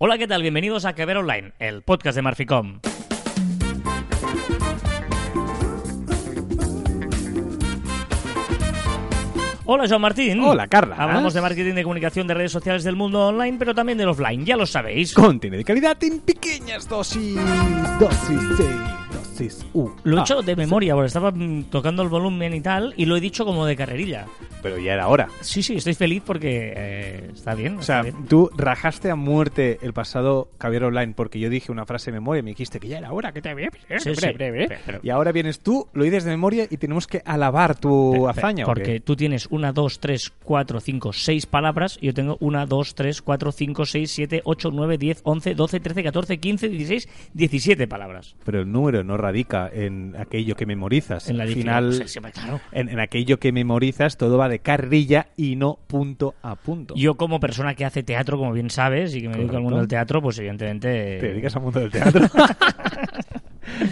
Hola, ¿qué tal? Bienvenidos a Que Ver Online, el podcast de Marficom. Hola, Joan Martín. Hola, Carla. Hablamos de marketing de comunicación de redes sociales del mundo online, pero también del offline, ya lo sabéis. Contenido de calidad en pequeñas dosis. Dosis C, U. Lo he Ah, hecho de memoria, porque estaba mm, tocando el volumen y tal, y lo he dicho como de carrerilla. Pero ya era hora. Sí, sí, estoy feliz porque eh, está bien. O está sea, bien. tú rajaste a muerte el pasado Caviar Online porque yo dije una frase de memoria y me dijiste que ya era hora, que te había Sí, sí, pero- Y ahora vienes tú, lo dices de memoria y tenemos que alabar tu Pe- pe- hazaña. ¿o Porque tú tienes una, dos, tres, cuatro, cinco, seis palabras. Y yo tengo una, dos, tres, cuatro, cinco, seis, siete, ocho, nueve, diez, once, doce, trece, catorce, quince, dieciséis, diecisiete palabras. Pero el número no radica en aquello que memorizas. En la Al final, claro. en, en aquello que memorizas, todo va de carrilla y no punto a punto. Yo como persona que hace teatro, como bien sabes, y que me dedico al mundo del teatro, pues evidentemente... Te dedicas al mundo del teatro.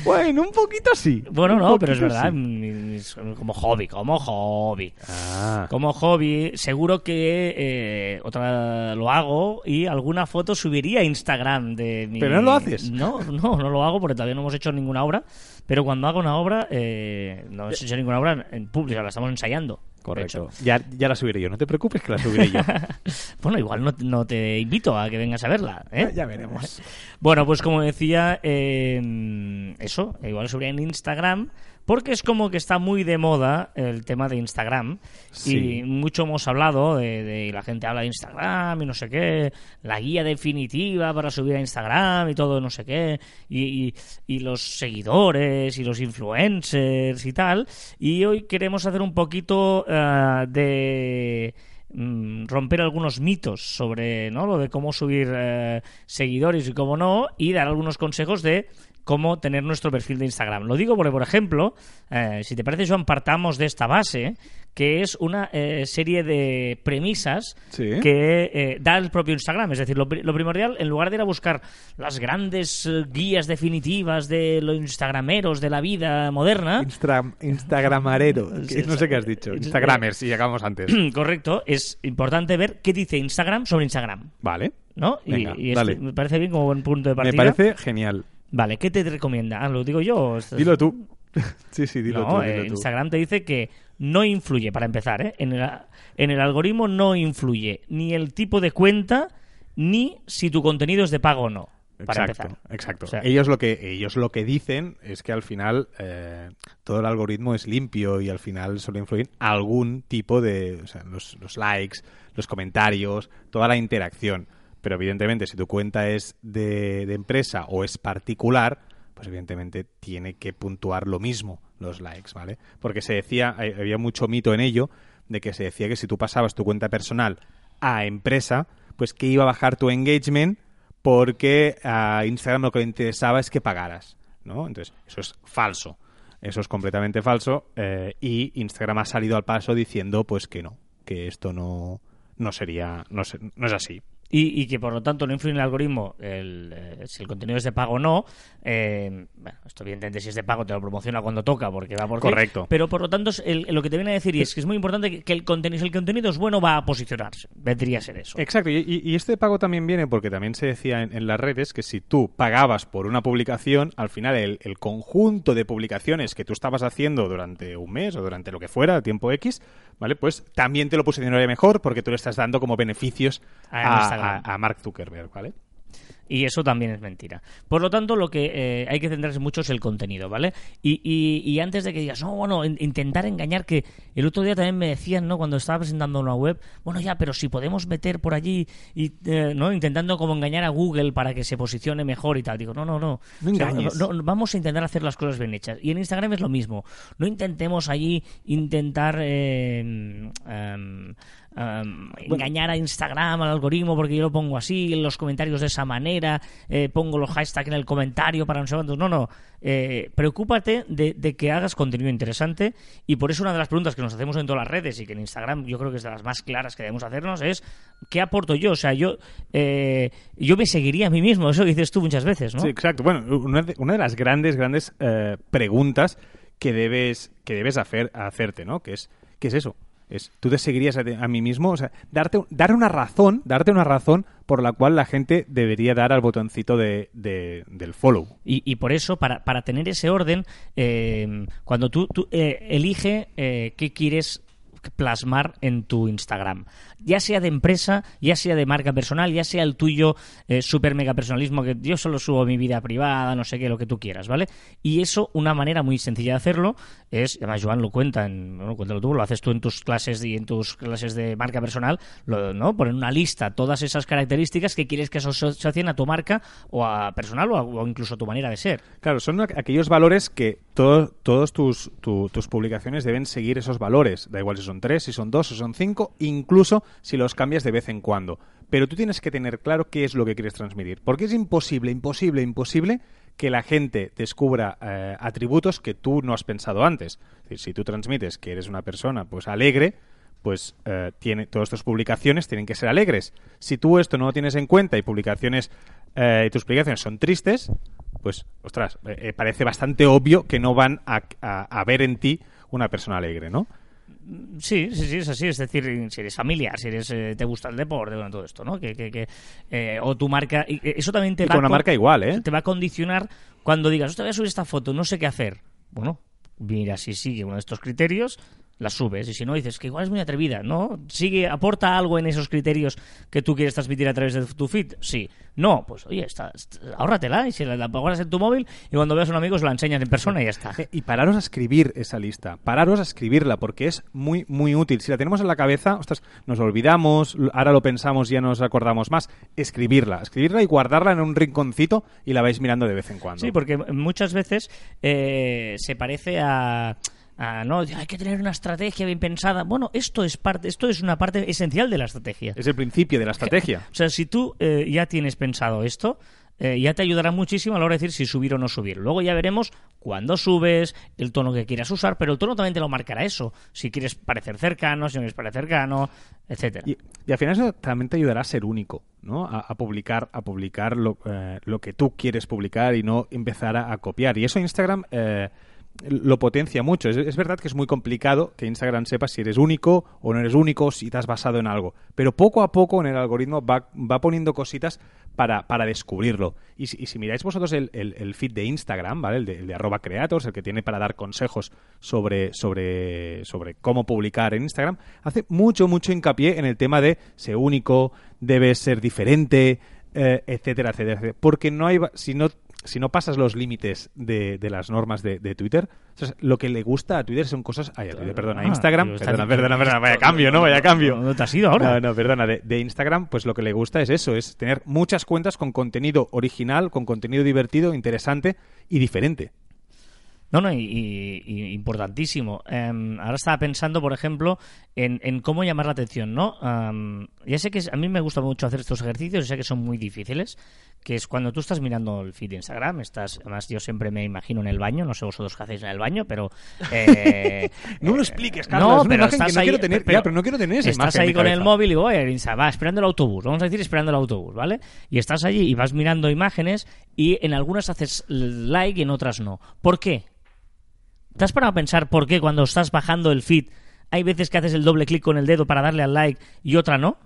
bueno, un poquito sí. Bueno, no, pero es verdad, sí. como hobby, como hobby. Ah, Como hobby, seguro que eh, otra lo hago y alguna foto subiría a Instagram de mi... ¿Pero no lo haces? No, no, no lo hago porque todavía no hemos hecho ninguna obra. Pero cuando hago una obra, eh, no hemos hecho ninguna obra en público, la estamos ensayando. Correcto. Ya, ya la subiré yo, no te preocupes que la subiré yo. Bueno, igual no, no te invito a que vengas a verla. ¿eh? ya veremos. Bueno, pues como decía, eh, eso, igual subiré en Instagram, porque es como que está muy de moda el tema de Instagram. Sí. Y mucho hemos hablado de, de- la gente habla de Instagram y no sé qué, la guía definitiva para subir a Instagram y todo no sé qué, y, y- y los seguidores y los influencers y tal. Y hoy queremos hacer un poquito eh, de mm, romper algunos mitos sobre ¿no? lo de cómo subir eh, seguidores y cómo no, y dar algunos consejos de cómo tener nuestro perfil de Instagram. Lo digo porque, por ejemplo, eh, si te parece, Joan, partamos de esta base, que es una eh, serie de premisas Sí. que eh, da el propio Instagram. Es decir, lo, pri- lo primordial, en lugar de ir a buscar las grandes eh, guías definitivas de los instagrameros de la vida moderna, Instra- Instagramarero. que Sí, no sé qué has dicho. Instagramers, si llegamos antes. correcto, es importante ver qué dice Instagram sobre Instagram. Vale. ¿No? Y- Venga, y, esto dale. me parece bien como buen punto de Me partida. parece genial. Vale, ¿qué te recomienda? Ah, ¿Lo digo yo? Dilo tú. sí, sí, dilo no, tú. eh, dilo tú. Instagram te dice que no influye, para empezar, ¿eh? en, el, en el algoritmo no influye ni el tipo de cuenta ni si tu contenido es de pago o no. Para Exacto, empezar. exacto. O sea- ellos lo que ellos lo que dicen es que al final eh, todo el algoritmo es limpio y al final solo influir algún tipo de, o sea, los, los likes, los comentarios, toda la interacción. Pero evidentemente si tu cuenta es de, empresa o es particular, pues evidentemente tiene que puntuar lo mismo los likes, ¿vale? Porque se decía, había mucho mito en ello de que se decía que si tú pasabas tu cuenta personal a empresa, pues que iba a bajar tu engagement porque a Instagram lo que le interesaba es que pagaras, ¿no? Entonces, eso es falso. Eso es completamente falso eh, y Instagram ha salido al paso diciendo pues que no, que esto no, no sería, no, no es así. Y, y que por lo tanto no influye en el algoritmo el, eh, si el contenido es de pago o no. Eh, bueno, esto evidentemente si es de pago te lo promociona cuando toca porque va por Correcto. Pero por lo tanto es el- lo que te viene a decir y es que es muy importante que, que el contenido, si el contenido es bueno va a posicionarse. Vendría a ser eso. Exacto, y, y- y este pago también viene porque también se decía en, en las redes que si tú pagabas por una publicación, al final el, el conjunto de publicaciones que tú estabas haciendo durante un mes o durante lo que fuera, tiempo X, ¿vale? Pues también te lo posicionaría mejor porque tú le estás dando como beneficios A a, Mark Zuckerberg, ¿vale? Y eso también es mentira. Por lo tanto, lo que eh, hay que centrarse mucho es el contenido, ¿vale? Y, y- y antes de que digas, no, bueno, in- intentar engañar, que el otro día también me decían, ¿no? Cuando estaba presentando una web, bueno, ya, pero si podemos meter por allí, y, eh, ¿no? Intentando como engañar a Google para que se posicione mejor y tal. Digo, no, no, no. No O sea, engañes. no- no, vamos a intentar hacer las cosas bien hechas. Y en Instagram es lo mismo. No intentemos allí intentar eh, engañar a Instagram, al algoritmo, porque yo lo pongo así, en los comentarios de esa manera, eh, pongo los hashtags en el comentario para no sé cuántos. No, no. Eh, preocúpate de, de que hagas contenido interesante y por eso una de las preguntas que nos hacemos en todas las redes y que en Instagram yo creo que es de las más claras que debemos hacernos es ¿qué aporto yo? O sea, yo, eh, yo me seguiría a mí mismo, eso que dices tú muchas veces, ¿no? Sí, exacto. Bueno, una de, una de las grandes, grandes eh, preguntas que debes, que debes hacer, hacerte, ¿no? Que es, ¿qué es eso? Es, tú te seguirías a, a mí mismo, o sea, darte, dar una razón, darte una razón por la cual la gente debería dar al botoncito de, de- del follow. Y, y por eso, para, para tener ese orden, eh, cuando tú, tú, eh, elige eh, qué quieres plasmar en tu Instagram. Ya sea de empresa, ya sea de marca personal, ya sea el tuyo eh, super mega personalismo, que yo solo subo mi vida privada, no sé qué, lo que tú quieras, ¿vale? Y eso, una manera muy sencilla de hacerlo es, además Joan lo cuenta, en, bueno, cuéntalo tú, lo haces tú en tus clases y en tus clases de marca personal, lo, ¿no? Poner una lista todas esas características que quieres que se asocien a tu marca o a personal o, incluso a tu manera de ser. Claro, son aqu- aquellos valores que todo- todos tus, tu- tus publicaciones deben seguir esos valores. Da igual si son tres, si son dos, si son cinco, incluso si los cambias de vez en cuando. Pero tú tienes que tener claro qué es lo que quieres transmitir. Porque es imposible, imposible, imposible que la gente descubra eh, atributos que tú no has pensado antes. Si tú transmites que eres una persona pues alegre, pues eh, tiene, todas tus publicaciones tienen que ser alegres. Si tú esto no lo tienes en cuenta y publicaciones eh, y tus publicaciones son tristes, pues, ostras, eh, parece bastante obvio que no van a, a- a ver en ti una persona alegre, ¿no? Sí, sí, sí, es así. Es decir, si eres familiar, si eres, eh, te gusta el deporte, bueno, todo esto, ¿no? Que, que, que, eh, o tu marca. y, eh, Eso también te Y va con una marca igual, ¿eh? Te va a condicionar cuando digas, "Hostia, voy a subir esta foto, no sé qué hacer. Bueno, mira, si sigue uno de estos criterios, la subes. Y si no, dices que igual es muy atrevida, ¿no? Sigue, aporta algo en esos criterios que tú quieres transmitir a través de tu feed. Sí. No, pues oye, está, está- ahórratela y si la, la guardas en tu móvil y cuando veas a un amigo se la enseñas en persona y ya está. Eh, Y pararos a escribir esa lista, pararos a escribirla, porque es muy, muy útil. Si la tenemos en la cabeza, ostras, nos olvidamos, ahora lo pensamos y ya nos acordamos más. Escribirla, escribirla y guardarla en un rinconcito y la vais mirando de vez en cuando. Sí, porque muchas veces eh, se parece a, a, no hay que tener una estrategia bien pensada. Bueno, esto es parte, esto es una parte esencial de la estrategia. Es el principio de la estrategia. O sea, si tú eh, ya tienes pensado esto, eh, ya te ayudará muchísimo a la hora de decir si subir o no subir. Luego ya veremos cuándo subes, el tono que quieras usar, pero el tono también te lo marcará eso. Si quieres parecer cercano, si no quieres parecer cercano, etcétera. Y, y al final eso también te ayudará a ser único, ¿no? A, a publicar, a publicar lo, eh, lo que tú quieres publicar y no empezar a, a copiar. Y eso Instagram eh, lo potencia mucho. Es, es verdad que es muy complicado que Instagram sepa si eres único o no eres único, si te has basado en algo. Pero poco a poco en el algoritmo va, va poniendo cositas para, para descubrirlo. Y si, miráis vosotros el, el- feed de Instagram, ¿vale? El de, arroba creators, el que tiene para dar consejos sobre, sobre, sobre cómo publicar en Instagram, hace mucho, mucho hincapié en el tema de ser único, debes ser diferente, eh, etcétera, etcétera, etcétera. Porque no hay, si no, si no pasas los límites de, de las normas de, de Twitter, o sea, lo que le gusta a Twitter son cosas, ay, a Twitter, perdona, a Ah, Instagram, perdona, perdona, perdona, vaya cambio, ¿no? Vaya cambio. ¿Dónde te has ido ahora? No, no, perdona, de, de Instagram, pues lo que le gusta es eso, es tener muchas cuentas con contenido original, con contenido divertido, interesante y diferente. No, no, y, y- y importantísimo. Em, ahora estaba pensando, por ejemplo, en, en cómo llamar la atención, ¿no? Ya sé que a mí me gusta mucho hacer estos ejercicios, y sé que son muy difíciles, que es cuando tú estás mirando el feed de Instagram, estás, además yo siempre me imagino en el baño, no sé vosotros qué hacéis en el baño, pero... eh, No lo expliques, Carlos, no, es pero estás no ahí, quiero tener- ya, pero no quiero tener esa Estás imagen ahí con el móvil y voy a ir, va esperando el autobús, vamos a decir esperando el autobús, ¿vale? Y estás allí y vas mirando imágenes y en algunas haces like y en otras no. ¿Por qué? ¿Te has parado a pensar por qué cuando estás bajando el feed hay veces que haces el doble clic con el dedo para darle al like y otra no?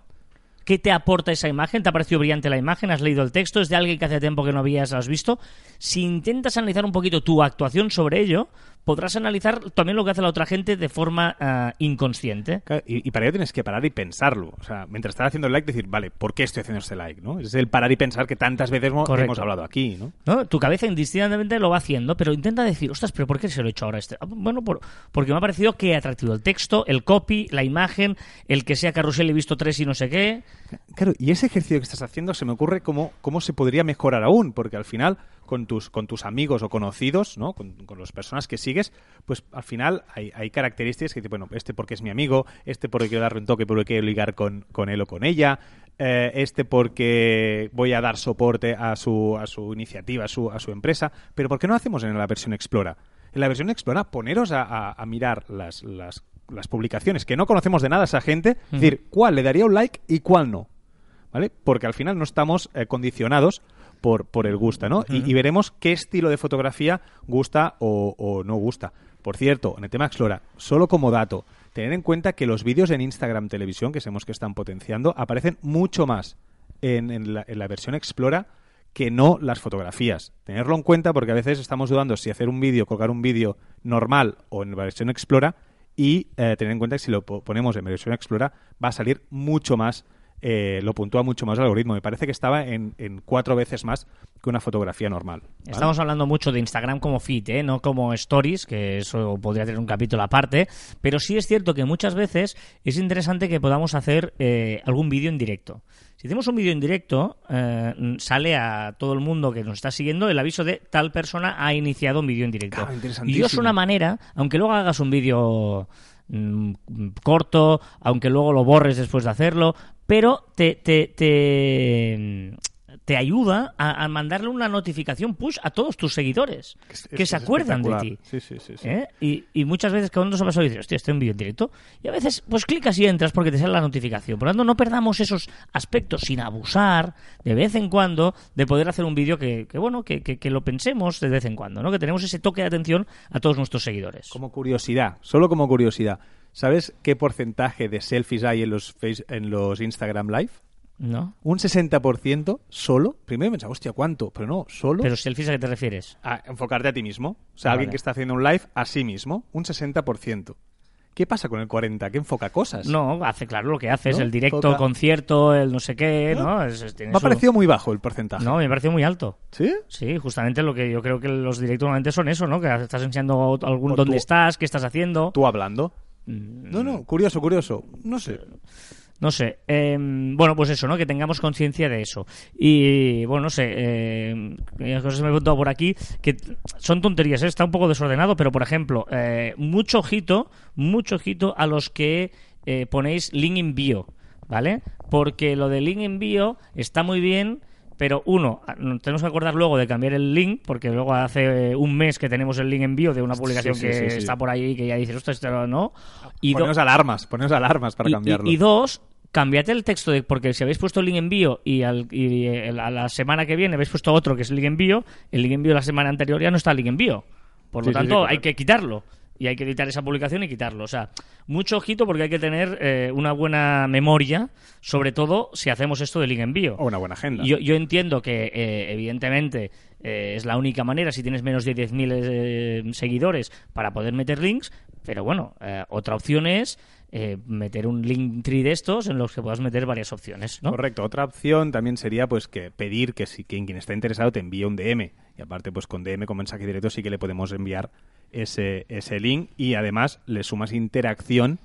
¿Qué te aporta esa imagen? ¿Te ha parecido brillante la imagen? ¿Has leído el texto? ¿Es de alguien que hace tiempo que no habías visto? Si intentas analizar un poquito tu actuación sobre ello, podrás analizar también lo que hace la otra gente de forma ah, inconsciente. Y, y para ello tienes que parar y pensarlo. O sea, mientras estás haciendo el like, decir, vale, ¿por qué estoy haciendo este like? ¿no? Es el parar y pensar que tantas veces hemos hablado aquí, ¿no? ¿no? Tu cabeza indistintamente lo va haciendo, pero intenta decir, ostras, pero ¿por qué se lo he hecho ahora este? Ah, Bueno, por- porque me ha parecido que atractivo el texto, el copy, la imagen, el que sea carrusel he visto tres y no sé qué. Claro, y ese ejercicio que estás haciendo se me ocurre cómo, cómo se podría mejorar aún, porque al final, con tus, con tus amigos o conocidos, ¿no? Con, con las personas que sigues, pues al final hay, hay características que dices, bueno, este porque es mi amigo, este porque quiero darle un toque, porque quiero ligar con, con él o con ella, eh, este porque voy a dar soporte a su, a su iniciativa, a su, a su empresa, pero ¿por qué no hacemos en la versión Explora? En la versión Explora, poneros a, a- a mirar las, las, las publicaciones que no conocemos de nada a esa gente, es decir, cuál le daría un like y cuál no. ¿Vale? Porque al final no estamos eh, condicionados por, por el gusta, ¿no? y, y veremos qué estilo de fotografía gusta o, o no gusta. Por cierto, en el tema Explora, solo como dato, tener en cuenta que los vídeos en Instagram Televisión, que sabemos que están potenciando, aparecen mucho más en, en la, en la versión Explora que no las fotografías. Tenerlo en cuenta porque a veces estamos dudando si hacer un vídeo, colgar un vídeo normal o en la versión Explora y eh, tener en cuenta que si lo po- ponemos en versión Explora va a salir mucho más, eh, lo puntúa mucho más el algoritmo. Me parece que estaba en, en cuatro veces más que una fotografía normal. ¿vale? Estamos hablando mucho de Instagram como feed, ¿eh? no como stories, que eso podría tener un capítulo aparte, pero sí es cierto que muchas veces es interesante que podamos hacer eh, algún vídeo en directo. Si hacemos un vídeo en directo, eh, sale a todo el mundo que nos está siguiendo el aviso de tal persona ha iniciado un vídeo en directo. Claro, y es una manera, aunque luego hagas un vídeo mm, corto, aunque luego lo borres después de hacerlo, pero te, te, te, te ayuda a, a mandarle una notificación push a todos tus seguidores Es- que es se acuerdan de ti. Sí, sí, sí. sí. ¿Eh? Y, y muchas veces cuando nos ha pasado dices, hostia, estoy en vídeo en directo. Y a veces, pues clicas y entras porque te sale la notificación. Por lo tanto, no perdamos esos aspectos sin abusar de vez en cuando de poder hacer un vídeo que, que, bueno, que, que- que lo pensemos de vez en cuando, ¿no? Que tenemos ese toque de atención a todos nuestros seguidores. Como curiosidad, solo como curiosidad. ¿Sabes qué porcentaje de selfies hay en los, face, en los Instagram Live? ¿No? Un 60% solo. Primero pensaba, hostia, ¿cuánto? Pero no, solo Pero selfies a qué te refieres? a enfocarte a ti mismo. O sea, Ah, alguien vale. que está haciendo un live a sí mismo, un 60%. ¿Qué pasa con el 40%? ¿Que enfoca cosas? No, hace claro lo que hace, es el directo, Total. concierto, el no sé qué, ¿no? Es- es- tiene Me ha su- parecido muy bajo el porcentaje. No, me pareció muy alto. ¿Sí? Sí, justamente lo que yo creo que los directos normalmente son eso, ¿no? Que estás enseñando algún O dónde tú- estás, qué estás haciendo. Tú hablando. Mm, No, no, curioso, curioso. No sé. No sé. eh, bueno, pues eso, ¿no? Que tengamos conciencia de eso. Y, bueno, no sé. Eh, hay cosas que me he preguntado por aquí que son tonterías, ¿eh? Está un poco desordenado, pero, por ejemplo, eh, mucho ojito, mucho ojito a los que eh, ponéis link en bio, ¿vale? Porque lo de link en bio está muy bien. Pero uno, a- nos tenemos que acordar luego de cambiar el link, porque luego hace un mes que tenemos el link en bio de una publicación sí, que sí, está por ahí y que ya dices, ostras, esto no. Y alarmas, ponemos alarmas para y, cambiarlo. y- y dos, cambiate el texto, de, porque si habéis puesto el link envío y, al, y el- a la semana que viene habéis puesto otro que es el link envío, el link envío de la semana anterior ya no está el link envío. Por lo Sí, sí, sí, tanto, hay que quitarlo. Y hay que editar esa publicación y quitarlo. O sea, mucho ojito porque hay que tener eh, una buena memoria, sobre todo si hacemos esto del link envío. O una buena agenda. Yo, yo entiendo que, eh, evidentemente, eh, es la única manera, si tienes menos de 10.000 eh, seguidores, para poder meter links, pero bueno, eh, otra opción es eh, meter un link tree de estos en los que puedas meter varias opciones, ¿no? Correcto. Otra opción también sería pues que pedir que si quien, quien está interesado te envíe un DM. Y aparte, pues con DM, con mensaje directo, sí que le podemos enviar ese, ese link y además le sumas interacción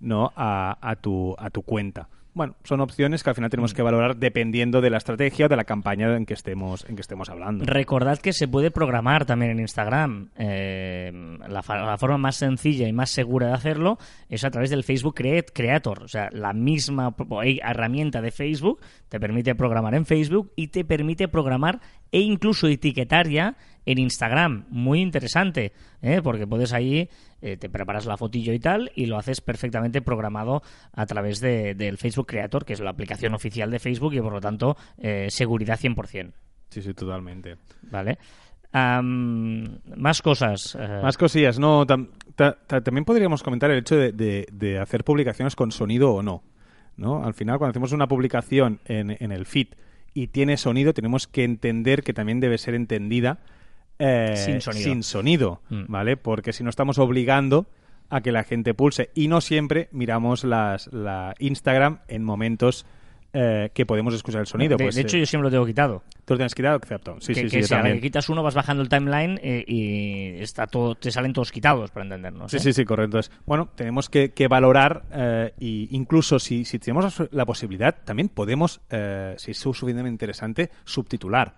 ¿no? a, a tu, a tu cuenta. Bueno, son opciones que al final tenemos que valorar dependiendo de la estrategia o de la campaña en que estemos, en que estemos hablando. Recordad que se puede programar también en Instagram. Eh, la, la forma más sencilla y más segura de hacerlo es a través del Facebook Create- Creator. O sea, la misma eh, herramienta de Facebook te permite programar en Facebook y te permite programar e incluso etiquetar ya en Instagram. Muy interesante, ¿eh? porque puedes ahí, eh, te preparas la fotillo y tal, y lo haces perfectamente programado a través de- del Facebook Creator, que es la aplicación oficial de Facebook y por lo tanto eh, seguridad 100%. Sí, sí, totalmente. Vale. Más cosas. eh, Más cosillas, no. tam- ta- ta- también podríamos comentar el hecho de, de- de hacer publicaciones con sonido o no. ¿no? Al final, cuando hacemos una publicación en, en el feed y tiene sonido, tenemos que entender que también debe ser entendida eh, Sin sonido. sin sonido, Mm. ¿vale? Porque si no estamos obligando a que la gente pulse y no siempre miramos las, la Instagram en momentos eh, que podemos escuchar el sonido. de, pues, de hecho, eh, yo siempre lo tengo quitado. tú lo tienes quitado, excepto. Sí, que sí, que sí, si que quitas uno vas bajando el timeline eh, y está todo, te salen todos quitados, para entendernos. Sí, sí, sí, correcto. Entonces, bueno, tenemos que, que valorar y incluso si, si tenemos la posibilidad, también podemos, si es suficientemente interesante, subtitular.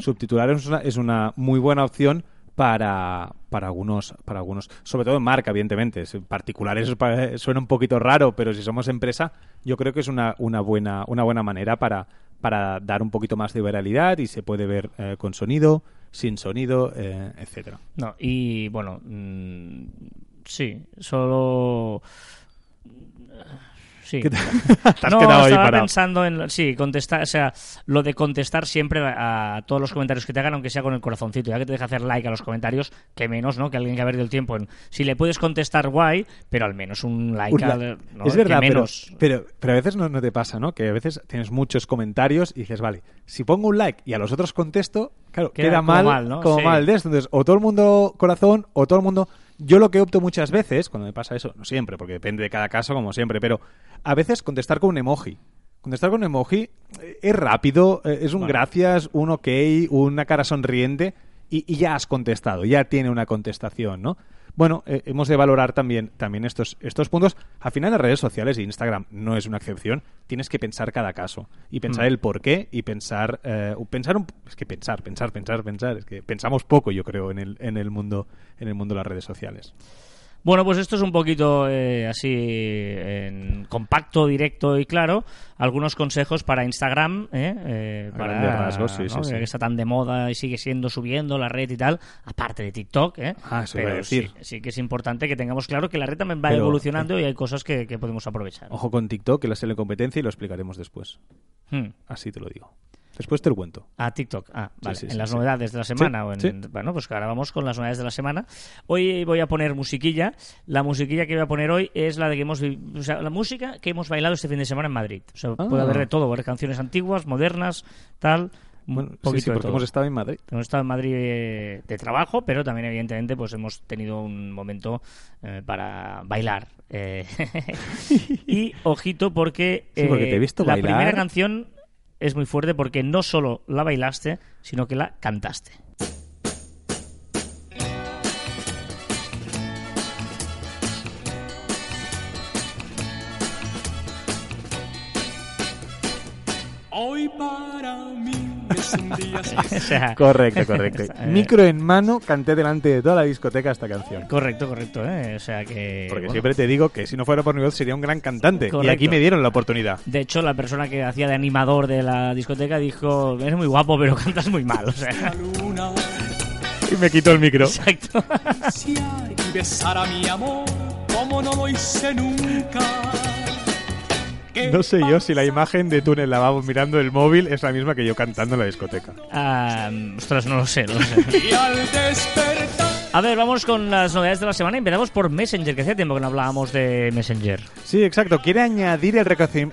Subtitular es una, es una muy buena opción para, para algunos, para algunos, sobre todo en marca, evidentemente. En particulares pa- suena un poquito raro, pero si somos empresa, yo creo que es una, una buena, una buena manera para, para dar un poquito más de viralidad y se puede ver eh, con sonido, sin sonido, eh, etcétera. No, y bueno, mm, sí, solo. Sí. ¿Qué te- te has no, quedado ahí estaba parado. pensando en, sí, contestar, o sea, lo de contestar siempre a, a todos los comentarios que te hagan, aunque sea con el corazoncito, ya que te deja hacer like a los comentarios, que menos, ¿no? Que alguien que ha perdido el tiempo en, si le puedes contestar guay, pero al menos un like, Un la- al- ¿no? Es Que verdad, pero, menos. pero, pero a veces no, no te pasa, ¿no? Que a veces tienes muchos comentarios y dices, vale, si pongo un like y a los otros contesto, claro, Queda queda, como mal, mal, ¿no? como Sí. mal de esto. Entonces, o todo el mundo corazón o todo el mundo... Yo lo que opto muchas veces, cuando me pasa eso, no siempre, porque depende de cada caso, como siempre, pero a veces contestar con un emoji. Contestar con un emoji eh, es rápido, eh, es un gracias, un ok, una cara sonriente y, y ya has contestado, ya tiene una contestación, ¿no? Bueno, eh, hemos de valorar también, también estos, estos puntos. Al final, las redes sociales y Instagram no es una excepción. Tienes que pensar cada caso y pensar Mm. el por qué y pensar, eh, pensar un, es que pensar, pensar, pensar, pensar. Es que pensamos poco, yo creo, en el, en el mundo, en el mundo de las redes sociales. Bueno, pues esto es un poquito eh, así en compacto, directo y claro. Algunos consejos para Instagram, ¿eh? Eh, para rasgos, sí, sí, ¿no? sí. que está tan de moda y sigue siendo subiendo la red y tal, aparte de TikTok. ¿eh? Ah, eso Pero decir. Sí, sí que es importante que tengamos claro que la red también va Pero- evolucionando y hay cosas que, que podemos aprovechar. Ojo con TikTok, que la competencia y lo explicaremos después. Hmm. Así te lo digo. Después te lo cuento. A TikTok. Ah, vale. sí, en sí, las sí. novedades de la semana. O en-. Bueno, pues ahora vamos con las novedades de la semana. Hoy voy a poner musiquilla. La musiquilla que voy a poner hoy es la de que hemos. O sea, la música que hemos bailado este fin de semana en Madrid. O sea, puede Ah. haber de todo. Haber canciones antiguas, modernas, tal. Bueno, sí, poquito sí, porque hemos estado en Madrid. Hemos estado en Madrid eh, de trabajo, pero también, evidentemente, pues hemos tenido un momento eh, para bailar. Eh, y ojito, porque, Sí, porque te he eh, visto la bailar. primera canción es muy fuerte porque no solo la bailaste, sino que la cantaste. Hoy para Correcto, correcto. Eh, Micro en mano, canté delante de toda la discoteca esta canción. Correcto, correcto, ¿eh? O sea que... Porque bueno. siempre te digo que si no fuera por mi voz sería un gran cantante. Y aquí me dieron la oportunidad. De hecho, la persona que hacía de animador de la discoteca dijo, eres muy guapo, pero cantas muy mal. O sea, Y me quito el micro. exacto. besar a mi amor como no lo hice nunca. ¿Qué No sé yo si la imagen de tú en el lavabo mirando el móvil es la misma que yo cantando en la discoteca. Ah, ostras, no lo sé, no lo sé. Y al despertar A ver, vamos con las novedades de la semana. Empezamos por Messenger, que hacía tiempo que no hablábamos de Messenger. Sí, exacto. Quiere añadir el,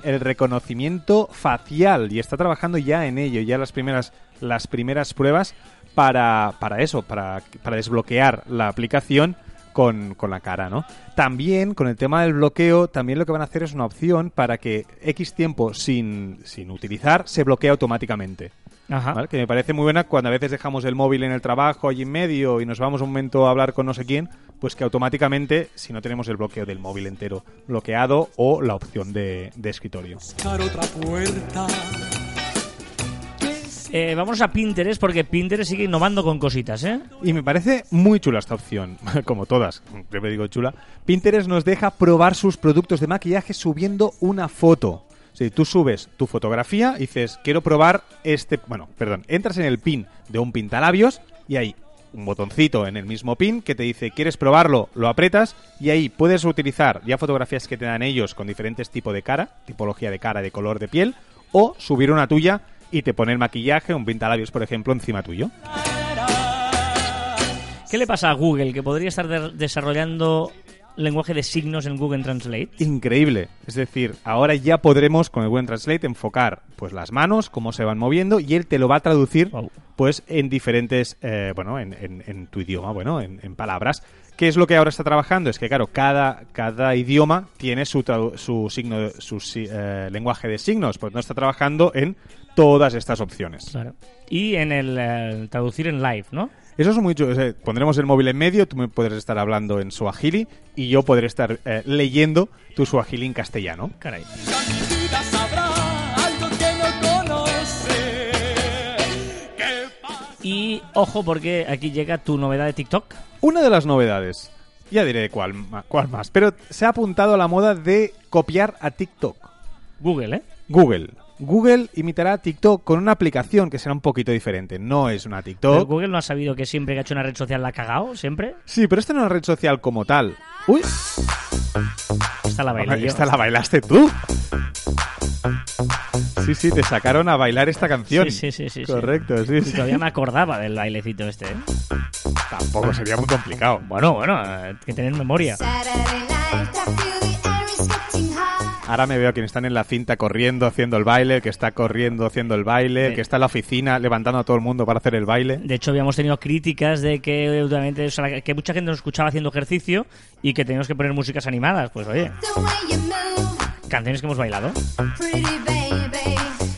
el reconocimiento facial y está trabajando ya en ello, ya las primeras, las primeras pruebas para, para eso, para, para desbloquear la aplicación con, con la cara, ¿no? También, con el tema del bloqueo, también lo que van a hacer es una opción para que X tiempo sin, sin utilizar se bloquee automáticamente. Ajá. ¿vale? Que me parece muy buena cuando a veces dejamos el móvil en el trabajo allí en medio y nos vamos un momento a hablar con no sé quién, pues que automáticamente, si no tenemos el bloqueo del móvil entero bloqueado o la opción de, de escritorio. buscar otra puerta. Eh, vamos a Pinterest, porque Pinterest sigue innovando con cositas, ¿eh? Y me parece muy chula esta opción, como todas, siempre digo chula. Pinterest nos deja probar sus productos de maquillaje subiendo una foto. Si tú subes tu fotografía y dices, quiero probar este... Bueno, perdón, entras en el pin de un pintalabios y hay un botoncito en el mismo pin que te dice, ¿quieres probarlo? Lo apretas y ahí puedes utilizar ya fotografías que te dan ellos con diferentes tipos de cara, tipología de cara, de color de piel, o subir una tuya y te pone el maquillaje, un pintalabios, por ejemplo, encima tuyo. ¿Qué le pasa a Google, que podría estar de- desarrollando lenguaje de signos en Google Translate? increíble. Es decir, ahora ya podremos con el Google Translate enfocar pues las manos, cómo se van moviendo y él te lo va a traducir Wow. pues en diferentes, eh, bueno, en, en- en tu idioma, bueno, en, en palabras. ¿Qué es lo que ahora está trabajando? Es que claro, cada, cada idioma tiene su, su signo, su eh, lenguaje de signos, pues no está trabajando en todas estas opciones. Claro. Y en el eh, traducir en live, ¿no? Eso es muy chulo. O sea, pondremos el móvil en medio, tú me podrás estar hablando en Swahili y yo podré estar eh, leyendo tu Swahili en castellano. Caray. Y ojo, porque aquí llega tu novedad de TikTok. Una de las novedades, ya diré cuál, cuál más, pero se ha apuntado a la moda de copiar a TikTok. Google, ¿eh? Google. Google imitará a TikTok con una aplicación que será un poquito diferente. No es una Pero TikTok. Google no ha sabido que siempre que ha hecho una red social la ha cagado, siempre. Sí, pero esta no es una red social como tal. Uy, Esta la bailé yo. esta la bailaste tú. Sí, sí, te sacaron a bailar esta canción. Sí, sí, sí, sí. Correcto, sí, sí. todavía me acordaba del bailecito este. ¿eh? Tampoco sería muy complicado. Bueno, bueno, hay que tener memoria. Saturday Ahora me veo a quien están en la cinta corriendo haciendo el baile, el que está corriendo haciendo el baile, el Sí. que está en la oficina levantando a todo el mundo para hacer el baile. De hecho, habíamos tenido críticas de que últimamente, o sea, que mucha gente nos escuchaba haciendo ejercicio y que teníamos que poner músicas animadas. Pues oye, canciones que hemos bailado.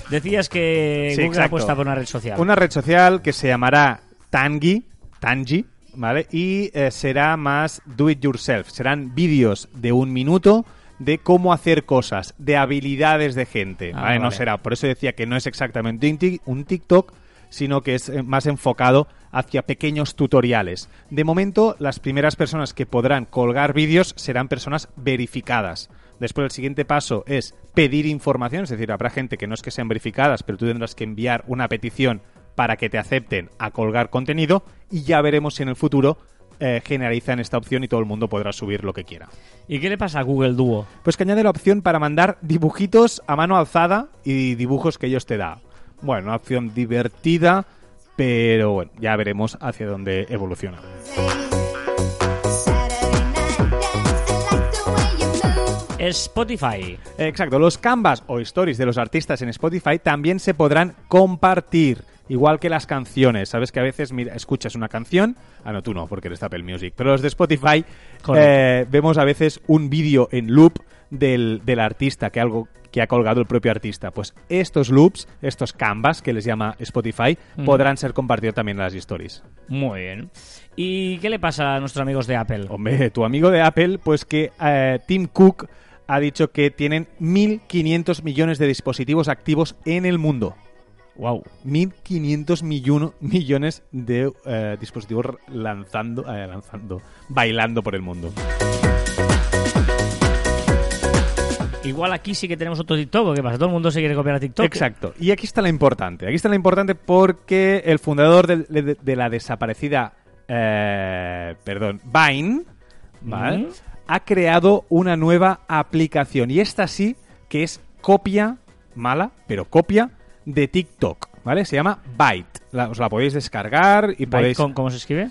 Decías que Sí, Google apuesta por una red social. Una red social que se llamará Tangi, Tangi, ¿vale? Y eh, será más do it yourself. Serán vídeos de un minuto de cómo hacer cosas, de habilidades de gente, Ah, ¿vale? No será, por eso decía que no es exactamente un TikTok, sino que es eh, más enfocado hacia pequeños tutoriales. De momento, las primeras personas que podrán colgar vídeos serán personas verificadas. Después el siguiente paso es pedir información, es decir, habrá gente que no es que sean verificadas, pero tú tendrás que enviar una petición para que te acepten a colgar contenido y ya veremos si en el futuro eh, generalizan esta opción y todo el mundo podrá subir lo que quiera. ¿Y qué le pasa a Google Duo? Pues que añade la opción para mandar dibujitos a mano alzada y dibujos que ellos te da. Bueno, una opción divertida, pero bueno, ya veremos hacia dónde evoluciona. Spotify. Exacto, los canvas o stories de los artistas en Spotify también se podrán compartir. Igual que las canciones, sabes que a veces mira, escuchas una canción, ah no tú no, porque eres Apple Music, pero los de Spotify eh, vemos a veces un vídeo en loop del, del artista que algo que ha colgado el propio artista. Pues estos loops, estos canvas que les llama Spotify, Mm. podrán ser compartidos también en las stories. Muy bien. ¿Y qué le pasa a nuestros amigos de Apple? Hombre, tu amigo de Apple, pues que eh, Tim Cook ha dicho que tienen 1.500 millones de dispositivos activos en el mundo. Wow. 1.500 millono- millones de eh, dispositivos lanzando, eh, lanzando, bailando por el mundo. Igual aquí sí que tenemos otro TikTok, ¿o ¿qué pasa? Todo el mundo se quiere copiar a TikTok. Exacto. Y aquí está la importante. Aquí está la importante porque el fundador de, de la desaparecida, eh, perdón, Vine, ¿vale? Mm. ha creado una nueva aplicación. Y esta sí que es copia, mala, pero copia de TikTok, ¿vale? Se llama Byte. La- os la podéis descargar y podéis... ¿cómo, cómo se escribe?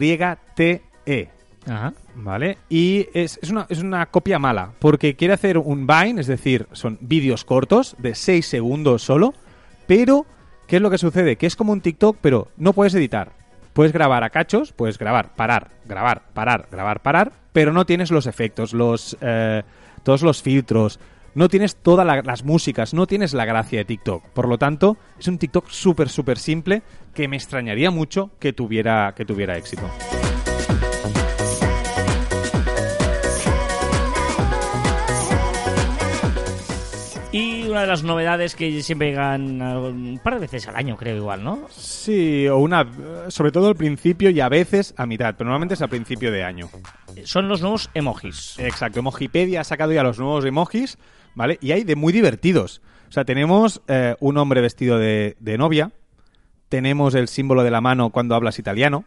B-Y-T-E. Ajá. ¿Vale? Y es, es una, es una copia mala, porque quiere hacer un Vine, es decir, son vídeos cortos de 6 segundos solo, pero ¿qué es lo que sucede? Que es como un TikTok, pero no puedes editar. Puedes grabar a cachos, puedes grabar, parar, grabar, parar, grabar, parar, pero no tienes los efectos, los eh, todos los filtros, no tienes todas la- las músicas, no tienes la gracia de TikTok. Por lo tanto, es un TikTok súper, súper simple que me extrañaría mucho que tuviera, que tuviera éxito. Y una de las novedades que siempre llegan un par de veces al año, creo igual, ¿no? Sí, o una, sobre todo al principio y a veces a mitad, pero normalmente es al principio de año. Son los nuevos emojis. Exacto, Emojipedia ha sacado ya los nuevos emojis, ¿vale? Y hay de muy divertidos. O sea, tenemos eh, un hombre vestido de, de novia, tenemos el símbolo de la mano cuando hablas italiano.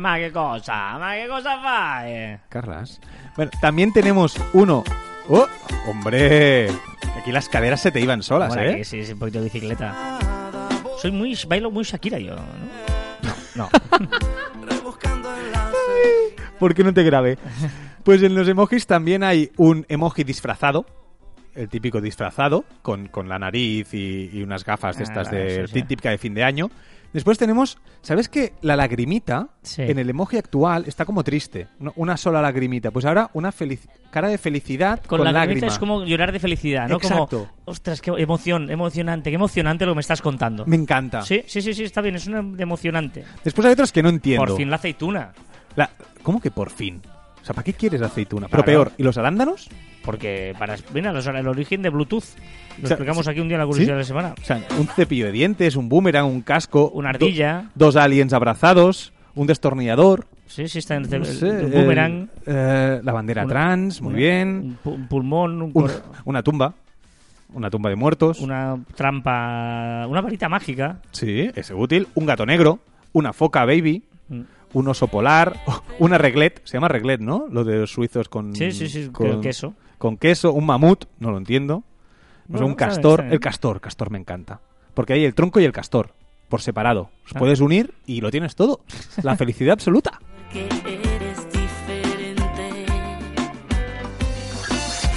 Ma, qué cosa, ma, qué cosa fa. eh. Carlas. Bueno, también tenemos uno... ¡Oh! ¡Hombre! Aquí las caderas se te iban solas, ¿eh? sí, sí, un poquito de bicicleta. Soy muy, bailo muy Shakira yo, ¿no? No, ¿Por qué no te grabé? Pues en los emojis también hay un emoji disfrazado, el típico disfrazado, con, con la nariz y, y unas gafas de Ah, estas vale, de sí, sí. típica de fin de año. Después tenemos, ¿sabes que la lagrimita Sí. en el emoji actual está como triste? Una sola lagrimita. Pues ahora una cara de felicidad Con, con, lágrima. lagrimita es como llorar de felicidad, ¿no? Exacto. Como, ostras, qué emoción, emocionante, qué emocionante lo que me estás contando. Me encanta. Sí, sí, sí, sí, está bien, es una emocionante. Después hay otros que no entiendo. Por fin la aceituna. La- ¿Cómo que por fin? Sea, ¿para qué quieres aceituna? Pero peor, ¿y los arándanos? Porque para mira, los- el origen de Bluetooth. Lo O sea, explicamos aquí un día en la curiosidad ¿sí? de la semana. O sea, un cepillo de dientes, un boomerang, un casco. Una do- ardilla. dos aliens abrazados, un destornillador. Sí, sí, está en el, no el- sé, el boomerang. eh, la bandera Una- trans, muy una- bien. Un, pu- un pulmón, un Un- una tumba. Una tumba de muertos. una trampa, una varita mágica. Sí, ese útil. Un gato negro. Una foca baby. Mm. Un oso polar, una reglet, se llama reglet, ¿no? Lo de los suizos con... Sí, sí, sí, con queso. Con queso, un mamut, no lo entiendo. No sé, un castor, el castor, castor me encanta. Porque hay el tronco y el castor, por separado. Los Ah. puedes unir y lo tienes todo. La felicidad absoluta. que eres diferente.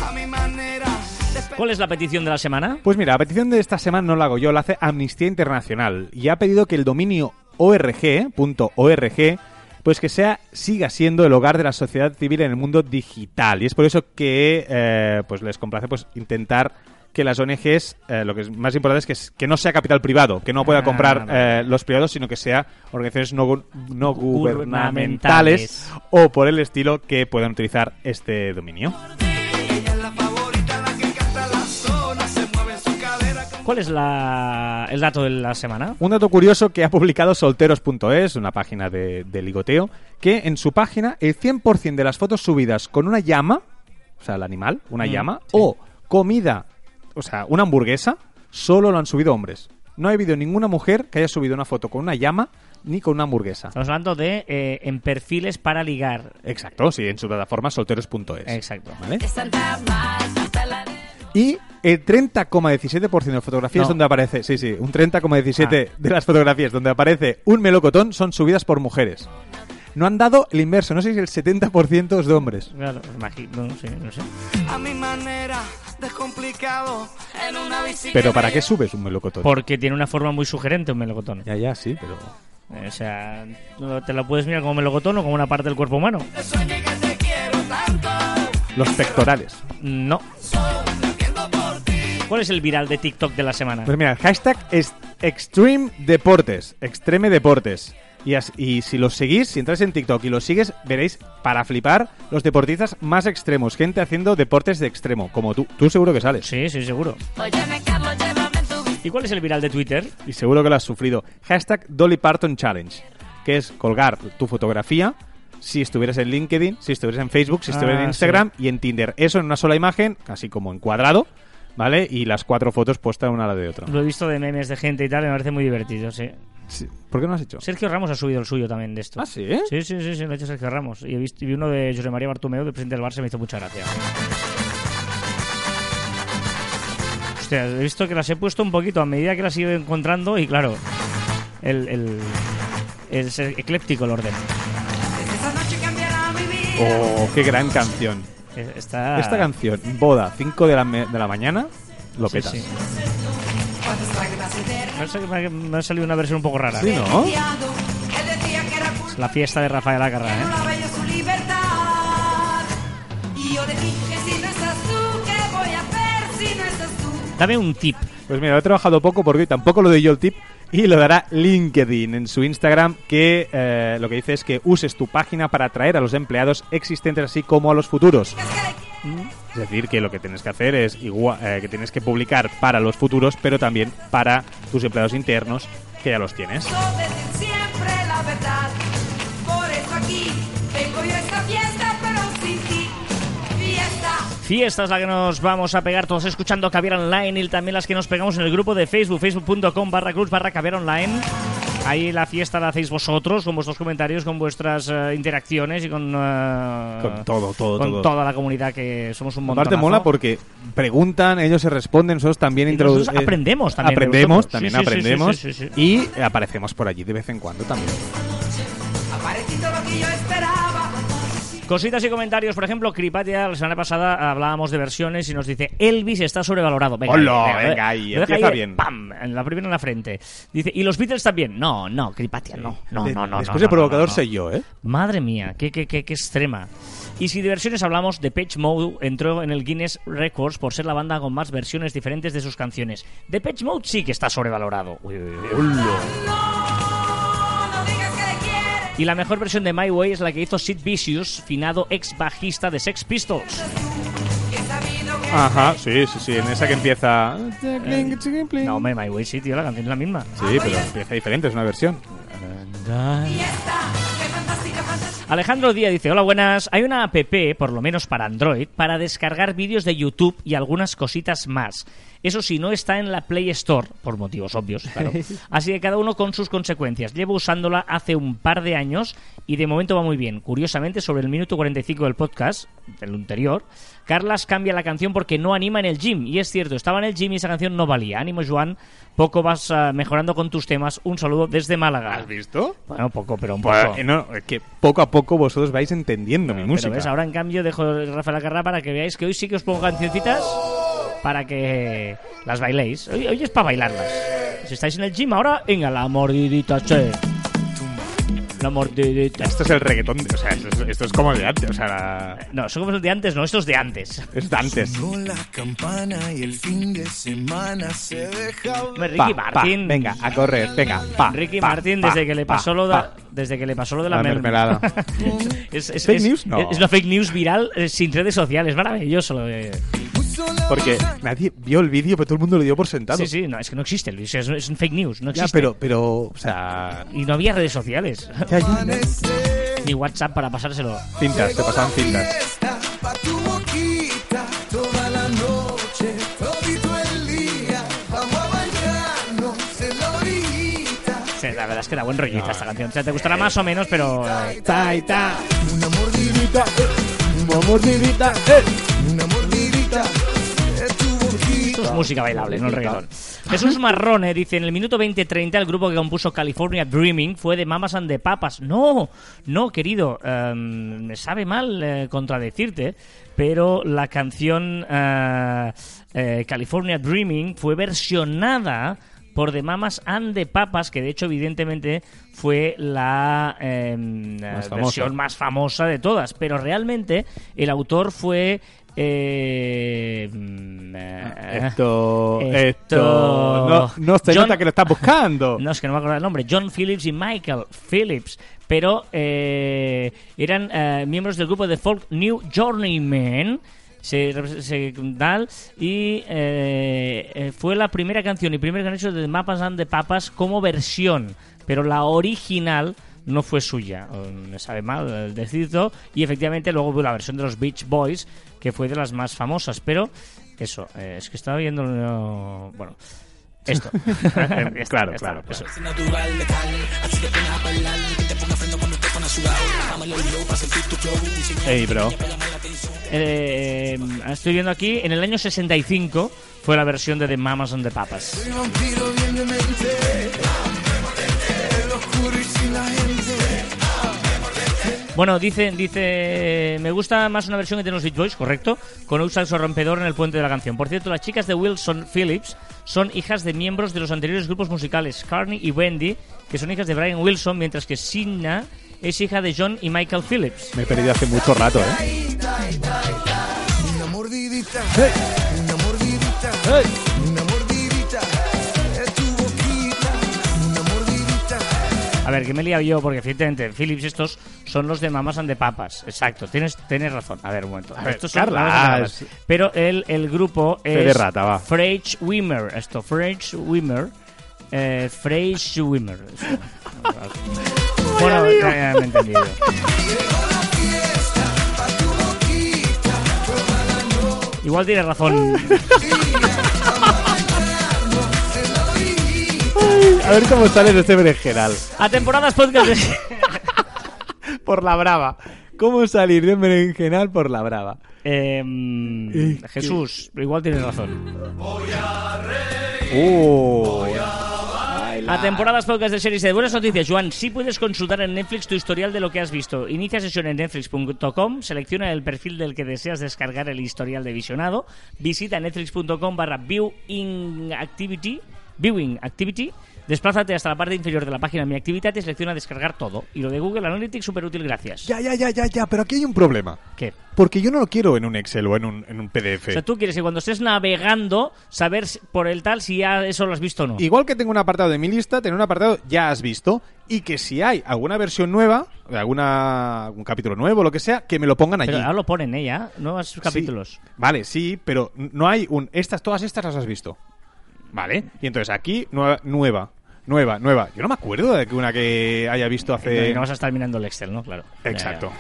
A mi manera de ¿Cuál es la petición de la semana? Pues mira, la petición de esta semana no la hago yo, la hace Amnistía Internacional y ha pedido que el dominio org.org pues que sea siga siendo el hogar de la sociedad civil en el mundo digital y es por eso que eh, pues les complace pues intentar que las ONGs eh, lo que es más importante es que, es- que no sea capital privado, que no pueda Ah, comprar vale. eh, los privados, sino que sea organizaciones no, no gubernamentales o por el estilo que puedan utilizar este dominio. ¿Cuál es la, el dato de la semana? Un dato curioso que ha publicado solteros.es, una página de, de ligoteo, que en su página el 100% de las fotos subidas con una llama, o sea, el animal, una Mm, llama, sí. o comida, o sea, una hamburguesa, solo lo han subido hombres. No ha habido ninguna mujer que haya subido una foto con una llama ni con una hamburguesa. Estamos hablando de eh, en perfiles para ligar. Exacto, sí, en su plataforma solteros.es. Exacto. ¿Vale? Y el 30,17% de fotografías No. donde aparece, sí, sí, un 30,17% Ah. de las fotografías donde aparece un melocotón son subidas por mujeres. No han dado el inverso, no sé si el 70% es de hombres. Claro, imagino, no sé, no sé. a mi manera, descomplicado, en una bicicleta. Pero ¿para qué subes un melocotón? Porque tiene una forma muy sugerente un melocotón. Ya, ya, sí, pero... O sea, te lo puedes mirar como melocotón o como una parte del cuerpo humano. Los pectorales. No. ¿Cuál es el viral de TikTok de la semana? Pues mira, el hashtag es Extreme Deportes, Extreme Deportes. Y, as- y si los seguís, si entráis en TikTok y los sigues, veréis para flipar los deportistas más extremos, gente haciendo deportes de extremo, como tú. Tú seguro que sales. Sí, sí, seguro. Tu ¿Y cuál es el viral de Twitter? y seguro que lo has sufrido. Hashtag Dolly Parton Challenge, que es colgar tu fotografía si estuvieras en LinkedIn, si estuvieras en Facebook, si estuvieras Ah, en Instagram y en Tinder. Eso en una sola imagen, así como en cuadrado, ¿vale? Y las cuatro fotos puestas una a la de otra. Lo he visto de memes de gente y tal, me parece muy divertido, sí. Sí. ¿Por qué no lo has hecho? Sergio Ramos ha subido el suyo también de esto. ¿Ah, sí? Sí, sí, sí, sí, lo ha hecho Sergio Ramos. Y he visto y vi uno de José María Bartomeu, del presidente del Barça, me hizo mucha gracia. Hostia, he visto que las he puesto un poquito a medida que las he ido encontrando y claro, el, el, es ecléptico el orden. Oh, qué gran canción. Está... Esta canción, Boda, 5 de la, de la mañana, lo Sí, petas. sí. Me ha salido- me ha- me ha salido una versión un poco rara. Sí, ¿no? Es la fiesta de Rafael Acarra, ¿eh? Dame un tip. Pues mira, he trabajado poco porque hoy tampoco lo doy yo el tip y lo dará LinkedIn en su Instagram que eh, lo que dice es que uses tu página para atraer a los empleados existentes así como a los futuros. Es decir, que lo que tienes que hacer es igual, eh, que tienes que publicar para los futuros, pero también para tus empleados internos que ya los tienes. Yo Fiesta. Es la que nos vamos a pegar todos escuchando Caviar Online y también las que nos pegamos en el grupo de Facebook, facebook.com barra cruz barra Caviar Online. Ahí la fiesta la hacéis vosotros, con vuestros comentarios, con vuestras eh, interacciones y con, eh, Con todo, todo, con todo. toda la comunidad que somos un montón. Aparte mola porque preguntan, ellos se responden, nosotros también Y nosotros eh, aprendemos también de Aprendemos, también Sí, sí, sí, aprendemos. sí, sí, sí, Y aparecemos por allí de vez en cuando también. Aparecí todo lo que yo esperaba. Cositas y comentarios, por ejemplo, Cripatia, la semana pasada hablábamos de versiones y nos dice Elvis está sobrevalorado. Venga, Hola, venga ahí, lo deja empieza ahí, bien. ¡Pam! En la primera en la frente. Dice, ¿y los Beatles también? No, no, Cripatia, no. No, no, no. Después no, el no, provocador no, soy yo, ¿eh? Madre mía, qué, qué, qué, qué extrema. Y si de versiones hablamos, The Pitch Mode entró en el Guinness Records por ser la banda con más versiones diferentes de sus canciones. The Pitch Mode sí que está sobrevalorado. Uy, uy, uy. Y la mejor versión de My Way es la que hizo Sid Vicious, finado ex bajista de Sex Pistols. Ajá, sí, sí, sí, en esa que empieza... No, hombre, My Way sí, tío, la canción es la misma. Sí, pero empieza diferente, es una versión. Alejandro Díaz dice, hola buenas, hay una app, por lo menos para Android, para descargar vídeos de YouTube y algunas cositas más. Eso sí, no está en la Play Store, por motivos obvios, claro. Así que cada uno con sus consecuencias. Llevo usándola hace un par de años y de momento va muy bien. Curiosamente, sobre el minuto 45 del podcast, del anterior, Carlas cambia la canción porque no anima en el gym. Y es cierto, estaba en el gym y esa canción no valía. Ánimo, Joan, poco vas ah, mejorando con tus temas. Un saludo desde Málaga. ¿Has visto? Bueno, poco, pero un Pues, poco. eh, no, es que poco a poco vosotros vais entendiendo mi Pero música. ves, ahora en cambio dejo el Rafael Carrá para que veáis que hoy sí que os pongo cancioncitas para que las bailéis. Hoy, hoy es para bailarlas. Si estáis en el gym ahora, venga, la mordidita, che. La mordidita. Esto es el reggaetón, de- o sea, esto es, esto es como de antes, o sea, la- No, son como los de antes, no, estos de antes. es de antes. Con la campana y el fin de semana se deja Hombre, Pa, Ricky pa, Martin. venga, a correr, venga, pa, Ricky pa, Martin, pa, desde que le pa, pasó lo de, desde que le pasó lo de la, La mer- mermelada. es, es- ¿Fake es- news? No. es una fake news viral eh, sin redes sociales, maravilloso. Lo de... Porque nadie vio el vídeo, pero todo el mundo lo dio por sentado. Sí, sí, no, es que no existe, Luis, es, es un fake news, no Ya, existe. pero, pero, o sea, Y no había redes sociales, ni WhatsApp para pasárselo. cintas, te pasaban cintas. la verdad es que da buen rollito esta canción. O sea, te gustará más o menos, pero... Ta ta, Una mordidita, eh, una mordidita, eh. una mordidita es música bailable, no el reggaetón. Jesús Marrone dice, en el minuto 20-30 el grupo que compuso California Dreaming fue de Mamas and the Papas. No, no, querido, em, me sabe mal eh, contradecirte, pero la canción eh, eh, California Dreaming fue versionada por The Mamas and the Papas, que de hecho evidentemente fue la em, Más eh, versión más famosa de todas, pero realmente el autor fue... eh, mm, eh, Esto, Esto- esto, no, no se John- nota que lo estás buscando. no, es que no me acuerdo el nombre. John Phillips y Michael Phillips. Pero eh, eran eh, miembros del grupo de folk New Journeyman. Se, se- tal, y fue la primera canción y primer que han hecho de Mapas and the Papas como versión, pero la original no fue suya. Eh, Me sabe mal eh, decirlo. Y efectivamente luego hubo la versión de los Beach Boys, que fue de las más famosas. Pero eso, eh, es que estaba viendo. no, bueno, esto. Claro, ya está, claro, eso. Ey, bro. Eh, estoy viendo aquí, en el año 65 fue la versión de The Mamas and the Papas. Bueno, dice, dice, me gusta más una versión que tiene los Beach Boys, correcto, con un saxo rompedor en el puente de la canción. Por cierto, las chicas de Wilson Phillips son hijas de miembros de los anteriores grupos musicales, Carney y Wendy, que son hijas de Brian Wilson, mientras que Sinna es hija de John y Michael Phillips. Me he perdido hace mucho rato, ¿eh? Una mordidita, una mordidita, A ver, que me he liado yo, porque efectivamente Philips estos son los de Mamas and the Papas. Exacto, tienes, tienes razón. A ver, un momento. A ver, estos son. Mamas Papas. Pero el, el grupo es de rata, va. Fresh Wimmer. Esto, Fresh Wimmer. Eh, Fresh Wimmer. Bueno, ya, ya me he entendido. Igual tienes razón. A ver cómo sale este berenjenal. A temporadas podcast de... Por la brava. ¿Cómo salir de un berenjenal por la brava? Em, Jesús, igual tienes razón. Uh, A temporadas podcast de series de buenas noticias, Joan, sí puedes consultar en Netflix tu historial de lo que has visto. Inicia sesión en netflix.com, selecciona el perfil del que deseas descargar el historial de visionado, visita netflix.com barra viewing activity, viewing activity, desplázate hasta la parte inferior de la página Mi Actividad y selecciona descargar todo. Y lo de Google Analytics, súper útil, gracias. ya, ya, ya, ya, ya, pero aquí hay un problema. ¿Qué? Porque yo no lo quiero en un Excel o en un, en un PDF. O sea, tú quieres que cuando estés navegando, saber por el tal si ya eso lo has visto o no. Igual que tengo un apartado de mi lista, tener un apartado ya has visto y que si hay alguna versión nueva, alguna algún capítulo nuevo, lo que sea, que me lo pongan allí. Pero ahora lo ponen, ¿eh? Ya, nuevos Sí. capítulos. Vale, sí, pero no hay un estas todas estas las has visto. Vale. Y entonces aquí nueva, nueva. Nueva, nueva. Yo no me acuerdo de que una que haya visto hace... Y no vas a estar mirando el Excel, ¿no? Claro. Exacto.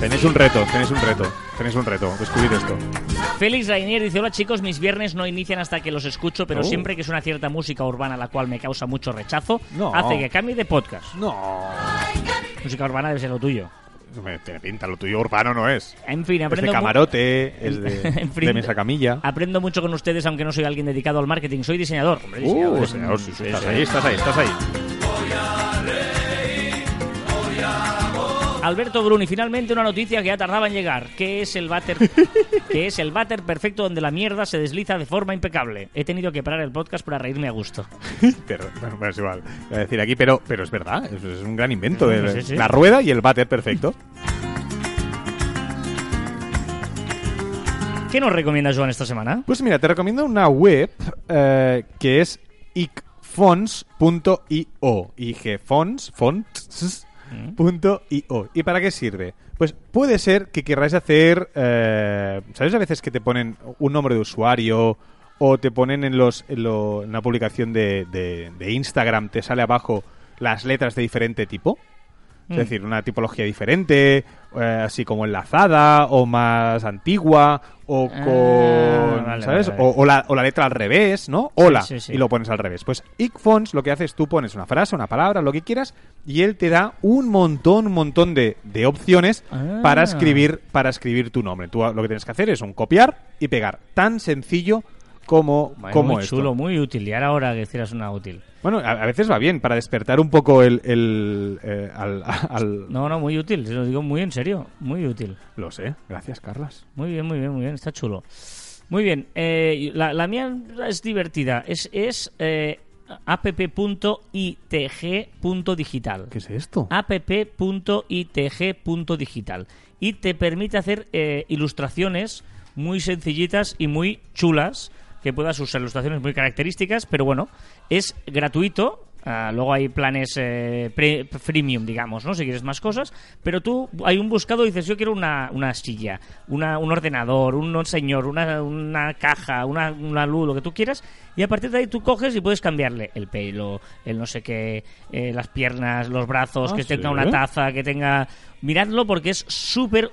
Tenéis un reto, tenéis un reto. Tenéis un reto. Descubrid esto. Félix Rainier dice, hola chicos, mis viernes no inician hasta que los escucho, pero Oh. siempre que es una cierta música urbana la cual me causa mucho rechazo, No. hace que cambie de podcast. No. Música urbana debe ser lo tuyo. Me tiene pinta, lo tuyo urbano no es. En fin, Es de aprendo, camarote, es de, En fin, de mesa camilla. aprendo mucho con ustedes, aunque no soy alguien dedicado al marketing. Soy diseñador. Hombre, diseñador Uh, señor, sí, sí, es- estás ahí, estás ahí, estás ahí. Alberto Bruni, finalmente una noticia que ya tardaba en llegar. ¿Qué es el váter? que es el váter perfecto donde la mierda se desliza de forma impecable? He tenido que parar el podcast para reírme a gusto. Pero, bueno, es igual. Voy a decir aquí, pero, pero es verdad, es, es un gran invento. El- sí, sí. La rueda y el váter perfecto. ¿Qué nos recomienda Joan esta semana? Pues mira, te recomiendo una web eh, que es icfonts.io. igfonts, fonts.io. ¿Y para qué sirve? Pues puede ser que querráis hacer... eh, ¿Sabes a veces que te ponen un nombre de usuario o te ponen en, los, en, una publicación de, de- de Instagram, te sale abajo las letras de diferente tipo? Es Mm. decir, una tipología diferente, eh, así como enlazada o más antigua o Ah, con, vale, ¿sabes? vale, vale. O, o la, o la letra al revés, ¿no? Hola, sí, sí. y lo pones al revés. Pues Icfonts lo que hace es tú pones una frase, una palabra, lo que quieras, y él te da un montón, un montón de, de opciones Ah. para escribir, para escribir tu nombre. Tú lo que tienes que hacer es un copiar y pegar. Tan sencillo como, Bueno, como muy esto. chulo, muy útil. Y ahora, ahora que hicieras una útil. Bueno, a, a veces va bien para despertar un poco el, el, eh, al, al- No, no, muy útil. Se lo digo muy en serio. Muy útil. Lo sé. Gracias, Carlas. Muy bien, muy bien, muy bien. Está chulo. Muy bien. eh, la, la mía es divertida. Es, es eh, app.itg.digital. ¿Qué es esto? app.itg.digital. Y te permite hacer eh, ilustraciones muy sencillitas y muy chulas que puedas usar ilustraciones muy características, pero bueno, es gratuito. Ah, luego hay planes eh, pre- freemium, digamos, ¿no? Si quieres más cosas. Pero tú hay un buscado y dices, yo quiero una, una silla, una, un ordenador, un señor, una, una caja, una, una luz, lo que tú quieras. Y a partir de ahí tú coges y puedes cambiarle el pelo, el no sé qué, eh, las piernas, los brazos, Ah, que tenga una taza, que tenga... Miradlo porque es súper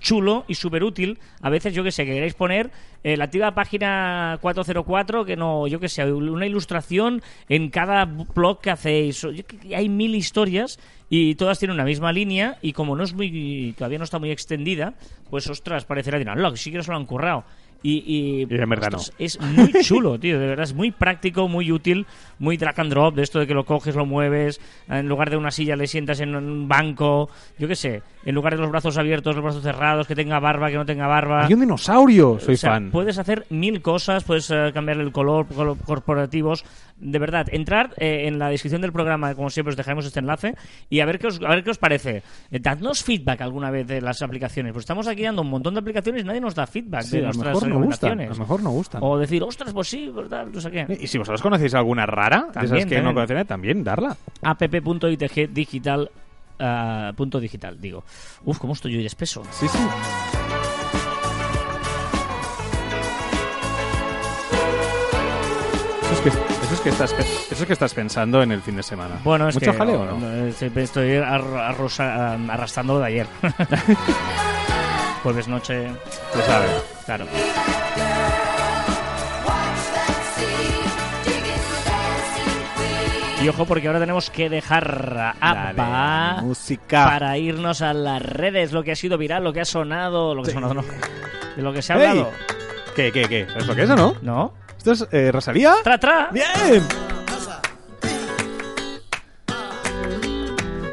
chulo y súper útil. A veces, yo que sé, que queréis poner eh, la activa página 404, que no, yo que sé, una ilustración en cada blog que hacéis. Hay mil historias y todas tienen una misma línea y como no es muy, todavía no está muy extendida, pues ostras, parecerá de no, que sí que se lo han currado. Y, y, Y en verdad ostras, es muy chulo, tío, de verdad, es muy práctico, muy útil, muy drag and drop, de esto de que lo coges, lo mueves, en lugar de una silla le sientas en un banco, yo qué sé, en lugar de los brazos abiertos, los brazos cerrados, que tenga barba, que no tenga barba. Hay un dinosaurio, soy O sea, fan. Puedes hacer mil cosas, puedes eh, cambiarle el color, color- corporativos. De verdad, entrar eh, en la descripción del programa, como siempre os dejaremos este enlace, y a ver qué os, a ver qué os parece. Eh, dadnos feedback alguna vez de las aplicaciones. Pues estamos aquí dando un montón de aplicaciones y nadie nos da feedback Sí, de nuestras mejor no gustan, a lo mejor no gustan. O decir, ostras, pues sí, ¿verdad? No sé qué. Y si vosotros conocéis alguna rara, de esas También, que no también. conocéis, también darla. app.itg punto digital, digo. Uf, ¿cómo estoy yo espeso? Sí, sí. Eso es que, eso es que, estás, eso es que estás pensando en el fin de semana. Bueno, es ¿Mucho que jaleo o no? eh, Estoy, estoy arro- arrosa- arrastrando lo de ayer. Jueves noche, sabe. claro. Y ojo porque ahora tenemos que dejar ABBA Dale, música. para irnos a las redes, lo que ha sido viral, lo que ha sonado, lo que ha sonado no, de lo que se ha hablado. ¿Qué, qué, qué? ¿Sabes lo que es o no? ¿No? ¿Esto es eh, Rosalía? ¡Tra, tra! ¡Bien!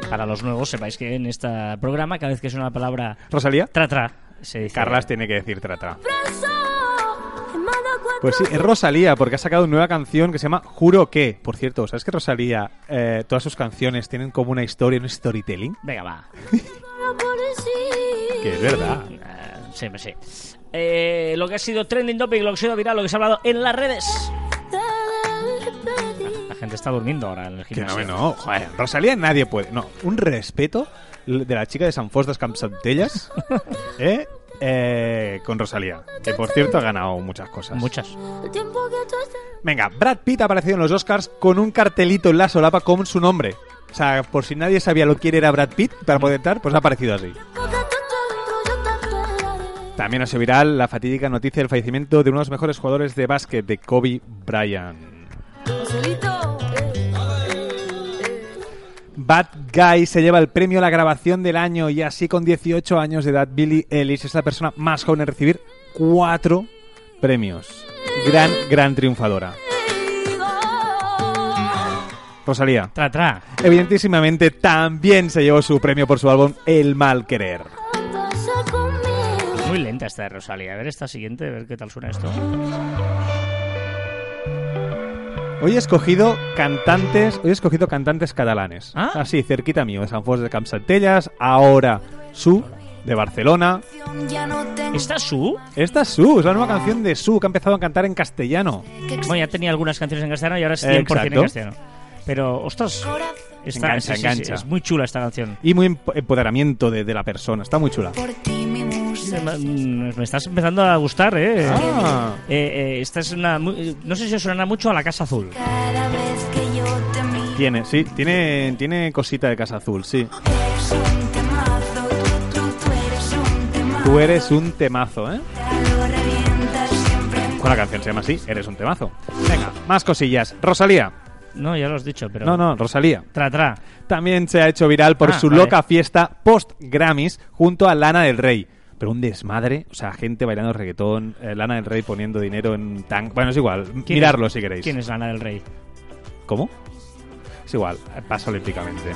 Para los nuevos, sepáis que en este programa, cada vez que suena la palabra ¿Rosalía? tra, tra, se dice... Carlas tiene que decir trata. Pues sí, es Rosalía, porque ha sacado una nueva canción que se llama Juro que. Por cierto, ¿sabes que Rosalía, eh, todas sus canciones tienen como una historia, un storytelling? Venga, va. Que es verdad. Ah, sí, sé. Eh, lo que ha sido trending topic, lo que ha sido viral, lo que se ha hablado en las redes. La gente está durmiendo ahora en el Que gimnasio. no, no, joder, Rosalía nadie puede. No, un respeto de la chica de San Fos de Campsantelles, ¿eh? Eh, con Rosalía, que por cierto ha ganado muchas cosas. Muchas. Venga, Brad Pitt ha aparecido en los Oscars con un cartelito en la solapa con su nombre. O sea, por si nadie sabía lo que era Brad Pitt para poder entrar, pues ha aparecido así. También ha sido viral la fatídica noticia del fallecimiento de uno de los mejores jugadores de básquet, de Kobe Bryant. Bad Guy se lleva el premio a la grabación del año y así con 18 años de edad, Billie Ellis es la persona más joven en recibir cuatro premios. Gran, gran triunfadora. Rosalía, Tra, tra. evidentísimamente también se llevó su premio por su álbum El Mal Querer. Muy lenta esta de Rosalía. A ver esta siguiente, a ver qué tal suena esto. Hoy he escogido cantantes, hoy he escogido cantantes catalanes. Ah. Así, cerquita mío, de San Fos de Campsantelles, ahora Su, de Barcelona. ¿Esta es su? Esta es Su, es la nueva canción de Su, que ha empezado a cantar en castellano. Bueno, ya tenía algunas canciones en castellano y ahora es 100% en Exacto. castellano. Pero, ostras, esta, Engancha, sí, sí, sí, engancha. es muy chula esta canción. Y muy emp- empoderamiento de, de la persona, está muy chula. por ti Me, estás empezando a gustar, ¿eh? Ah. Eh, eh, esta es una... No sé si os suena mucho a La Casa Azul. Tiene, sí, tiene, tiene cosita de Casa Azul, sí. eres un temazo. Tú, eres un temazo. Tú eres un temazo, ¿eh? Con la canción se llama así, eres un temazo. Venga, más cosillas. Rosalía. No, ya lo has dicho, pero... No, no, Rosalía. Tra, tra. También se ha hecho viral por Ah, su vale. loca fiesta post-Grammys junto a Lana del Rey. Pero un desmadre, o sea, gente bailando reggaetón, eh, Lana del Rey poniendo dinero en tan... Bueno, es igual, ¿Quién mirarlo es- si queréis. ¿Quién es Lana del Rey? ¿Cómo? Es igual, pasa olímpicamente.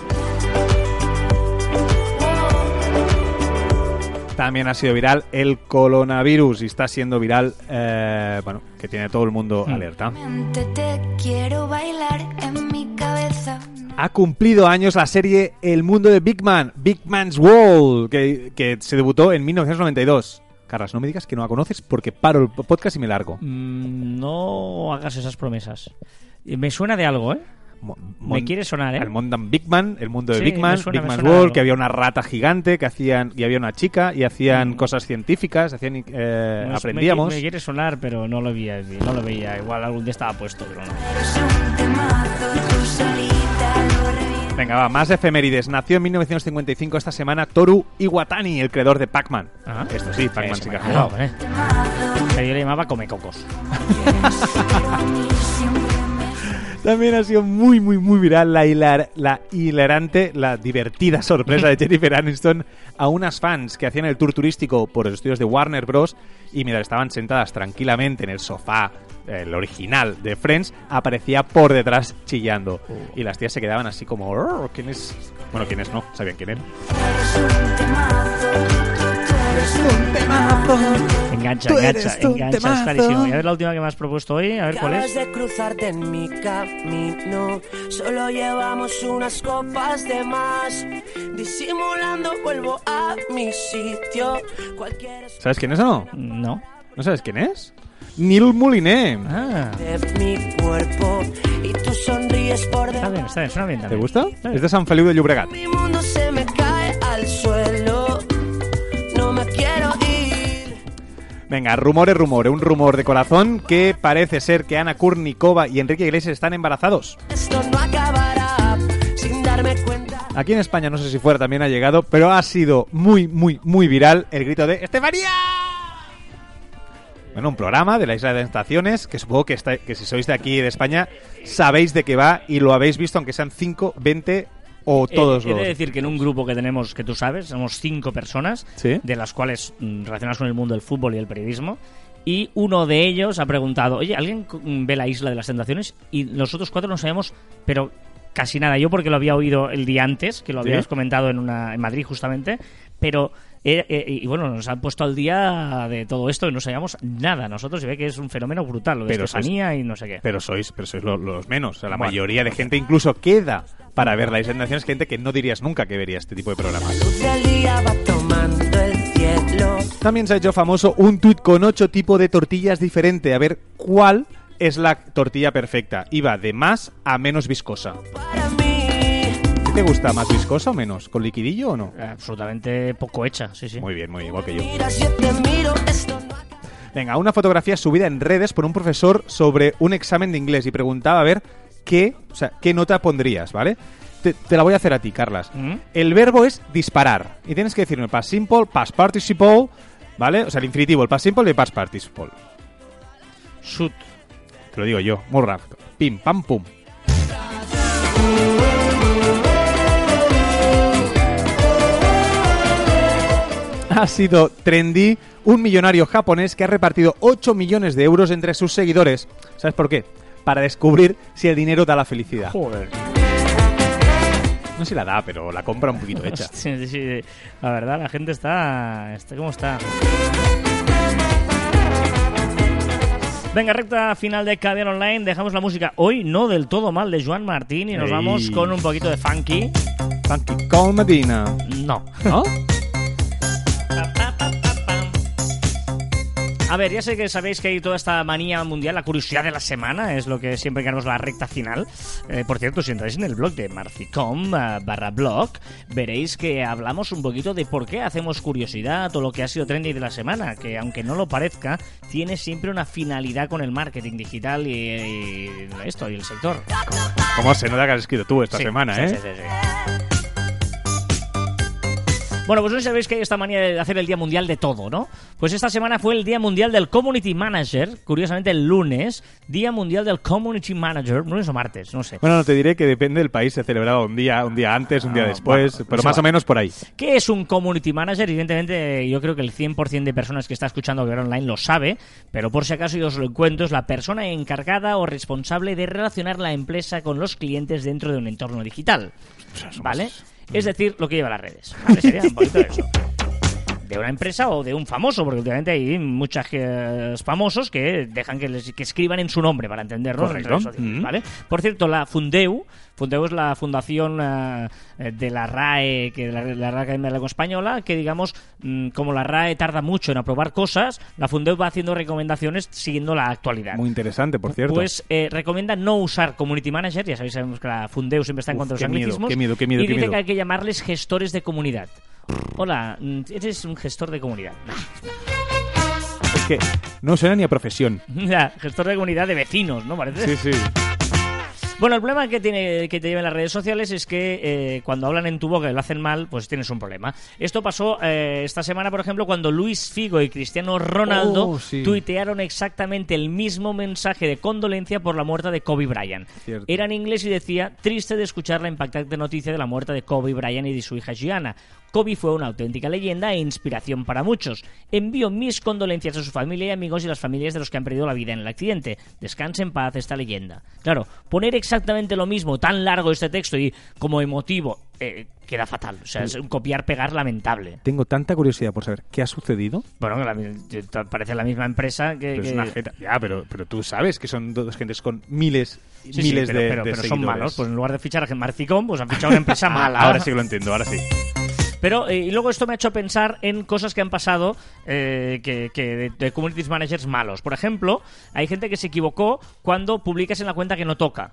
También ha sido viral el coronavirus y está siendo viral, eh, bueno, que tiene todo el mundo Hmm. alerta. Te quiero bailar en mi cabeza. Ha cumplido años la serie El mundo de Big Man, Big Man's World, que, que se debutó en 1992. Carlas, no me digas que no la conoces porque paro el podcast y me largo. Mm, no hagas esas promesas. Eh, Me suena de algo, ¿eh? Me quiere sonar, ¿eh? El mundo Big Man, el mundo de Sí, Big Man, suena, Big Man's World, que había una rata gigante, que hacían y había una chica y hacían cosas científicas, hacían eh, Mm. No, me- aprendíamos. Me, quiere sonar, pero no lo veía, no lo veía. Igual algún día estaba puesto, pero no. Venga, va, más efemérides. Nació en 1955 esta semana Toru Iwatani, el creador de Pac-Man. Ah. Esto sí, Pac-Man sí que ha jugado. hombre. Que yo le llamaba Comecocos. También ha sido muy, muy, muy viral la, hilar- la hilarante, la divertida sorpresa de Jennifer Aniston a unas fans que hacían el tour turístico por los estudios de Warner Bros. y mientras estaban sentadas tranquilamente en el sofá, el original de Friends, aparecía por detrás chillando. Y las tías se quedaban así como, "Oh, ¿quién es? Bueno, ¿quiénes no? Sabían quién era. Engancha, engancha, engancha. Es clarísimo. Y a ver la última que me has propuesto hoy, a ver cuál es. de cruzarte en mi camino. Solo llevamos unas copas de más. Disimulando, vuelvo a mi sitio. Cualquiera ¿Sabes quién es o no? No. ¿No sabes quién es? Neil Moulinet. Ah, está bien, está bien, suena bien ¿Te también. gusta? Está bien. Es de San Feliu de Llobregat. Mi mundo se me cae al suelo. No me quiero ir. Venga, rumores, rumores. Un rumor de corazón que parece ser que Ana Kurnikova y Enrique Iglesias están embarazados. Esto no acabará sin darme cuenta. Aquí en España no sé si fuera también ha llegado, pero ha sido muy, muy, muy viral el grito de ¡Estefanía! Bueno, un programa de la Isla de Tentaciones que supongo que, está- que si sois de aquí de España sabéis de qué va y lo habéis visto aunque sean 5, 20 o todos Eh, he los... de decir que en un grupo que tenemos, que tú sabes, somos cinco personas, Sí. de las cuales mm, relacionadas con el mundo del fútbol y el periodismo, y uno de ellos ha preguntado, oye, ¿alguien mm, ve la Isla de las Tentaciones? Y los otros cuatro no sabemos, pero casi nada. Yo porque lo había oído el día antes, que lo ¿Sí? habíamos comentado en, una, en Madrid justamente, pero... eh, eh, y bueno, nos han puesto al día de todo esto y no sabíamos nada. Nosotros se ve que es un fenómeno brutal, lo de Pero sois- Estefanía y no sé qué. Pero sois, pero sois lo- los menos. O sea, la Bueno. mayoría de gente incluso queda para ver la Isla de Tentaciones, gente que no dirías nunca que vería este tipo de programas. También se ha hecho famoso un tuit con ocho tipos de tortillas diferentes. A ver cuál es la tortilla perfecta. Iba de más a menos viscosa. Para mí, ti te gusta más viscosa o menos? ¿Con liquidillo o no? Eh, Absolutamente poco hecha, sí, sí. Muy bien, muy bien, igual que yo. Venga, una fotografía subida en redes por un profesor sobre un examen de inglés y preguntaba a ver qué, o sea, qué nota pondrías, ¿vale? Te, te la voy a hacer a ti, Carlas. ¿Mm? El verbo es disparar y tienes que decirme past simple, past participle, ¿vale? O sea, el infinitivo, el past simple y el past participle. Shoot. Te lo digo yo, muy rápido. Pim, pam, pum. Ha sido trendy un millonario japonés que ha repartido 8 millones de euros entre sus seguidores. ¿Sabes por qué? Para descubrir si el dinero da la felicidad. Joder. No sé si la da, pero la compra un poquito hecha. Sí, sí, sí. La verdad, la gente está... está ¿Cómo está? Venga, recta final de Caviar Online. Dejamos la música hoy no del todo mal de Joan Martín y nos Ey. vamos con un poquito de funky. Funky Call Medina. No. ¿No? A ver, ya sé que sabéis que hay toda esta manía mundial, la curiosidad de la semana, es lo que siempre queremos la recta final. Eh, por cierto, si entráis en el blog de marficom eh, barra blog, veréis que hablamos un poquito de por qué hacemos curiosidad o lo que ha sido trendy de la semana, que aunque no lo parezca, tiene siempre una finalidad con el marketing digital y, y esto, y el sector. ¿Cómo se nota que has escrito tú esta Sí, semana, sí, eh? sí, sí, sí. Bueno, pues no sabéis que hay esta manía de hacer el Día Mundial de todo, ¿no? Pues esta semana fue el Día Mundial del Community Manager, curiosamente el lunes, Día Mundial del Community Manager, lunes o martes, no sé. Bueno, no te diré que depende del país, se celebraba un día, un día antes, un día Ah, después, bueno, pero es más o igual. menos por ahí. ¿Qué es un community manager? Evidentemente, yo creo que el 100% de personas que está escuchando Guerra Online lo sabe, pero por si acaso yo os lo cuento, es la persona encargada o responsable de relacionar la empresa con los clientes dentro de un entorno digital. ¿Vale? Es decir, lo que lleva las redes. ¿vale? Sería un poquito eso. De una empresa o de un famoso, porque últimamente hay muchos famosos que dejan que, les, que escriban en su nombre para entenderlo en redes sociales, Mm. ¿vale? Por cierto, la Fundeu, Fundeu es la fundación eh, de la RAE, que la, la Real Academia de la Lengua Española, que digamos, mm, como la RAE tarda mucho en aprobar cosas, la Fundeu va haciendo recomendaciones siguiendo la actualidad. Muy interesante, por cierto. Pues eh, recomienda no usar Community Manager, ya sabéis sabemos que la Fundeu siempre está en Uf, contra de los qué miedo, anglicismos, qué miedo, qué miedo, y qué dice miedo. que hay que llamarles gestores de comunidad. Hola, mm, eres un gestor de comunidad. Es que no suena ni a profesión. Gestor de comunidad de vecinos, ¿no? Parece. Sí, sí. Bueno, el problema que tiene que te lleven las redes sociales es que eh, cuando hablan en tu boca y lo hacen mal, pues tienes un problema. Esto pasó eh, esta semana, por ejemplo, cuando Luis Figo y Cristiano Ronaldo Oh, sí. tuitearon exactamente el mismo mensaje de condolencia por la muerte de Kobe Bryant. Cierto. Era en inglés y decía, triste de escuchar la impactante noticia de la muerte de Kobe Bryant y de su hija Gianna. Kobe fue una auténtica leyenda e inspiración para muchos. Envío mis condolencias a su familia y amigos y las familias de los que han perdido la vida en el accidente. Descanse en paz esta leyenda. Claro, poner exactamente lo mismo, tan largo este texto y como emotivo, eh, queda fatal. O sea, es un copiar-pegar lamentable. Tengo tanta curiosidad por saber qué ha sucedido. Bueno, la- parece la misma empresa que... Pero es una jeta. Ya, pero, pero tú sabes que son dos gentes con miles y Sí, sí, miles pero, de, pero- de pero son malos. Pues en lugar de fichar a Marficom, pues han fichado a una empresa mala. ahora sí que lo entiendo, ahora sí. Pero, eh, y luego esto me ha hecho pensar en cosas que han pasado eh, que, que de, de community managers malos. Por ejemplo, hay gente que se equivocó cuando publicas en la cuenta que no toca.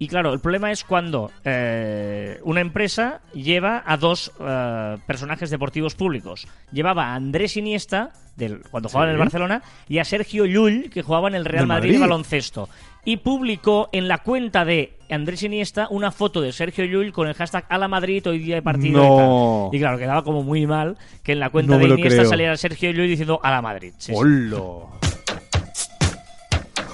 Y claro, el problema es cuando eh, una empresa lleva a dos eh, personajes deportivos públicos. Llevaba a Andrés Iniesta, del, cuando jugaba en el. Barcelona, y a Sergio Llull, que jugaba en el Real Madrid, de Madrid. baloncesto. Y publicó en la cuenta de Andrés Iniesta una foto de Sergio Llull con el hashtag a la Madrid hoy día de partido. No. Y, y claro, quedaba como muy mal que en la cuenta No de Iniesta saliera Sergio Llull diciendo a la Madrid. Sí.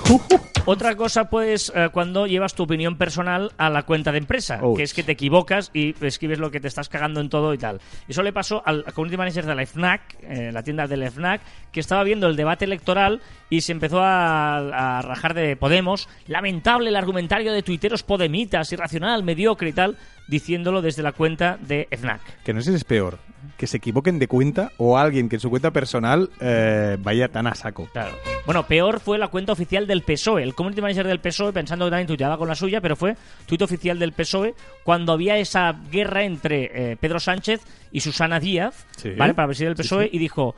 Otra cosa, pues, eh, cuando llevas tu opinión personal a la cuenta de empresa, Ouch. que es que te equivocas y escribes lo que te estás cagando en todo y tal. Eso le pasó al community manager de la FNAC, eh, la tienda de la FNAC, que estaba viendo el debate electoral y se empezó a, a rajar de Podemos. Lamentable el argumentario de tuiteros podemitas, irracional, mediocre y tal, diciéndolo desde la cuenta de FNAC. Que no sé si es peor, que se equivoquen de cuenta o alguien que en su cuenta personal eh, vaya tan a saco. Claro. Bueno, peor fue la cuenta oficial del PSOE. E. El community manager del PSOE, pensando que también tuiteaba con la suya, pero fue tuit oficial del PSOE E cuando había esa guerra entre eh, Pedro Sánchez y Susana Díaz, Sí. ¿vale? Para presidir el PSOE, sí. E y dijo.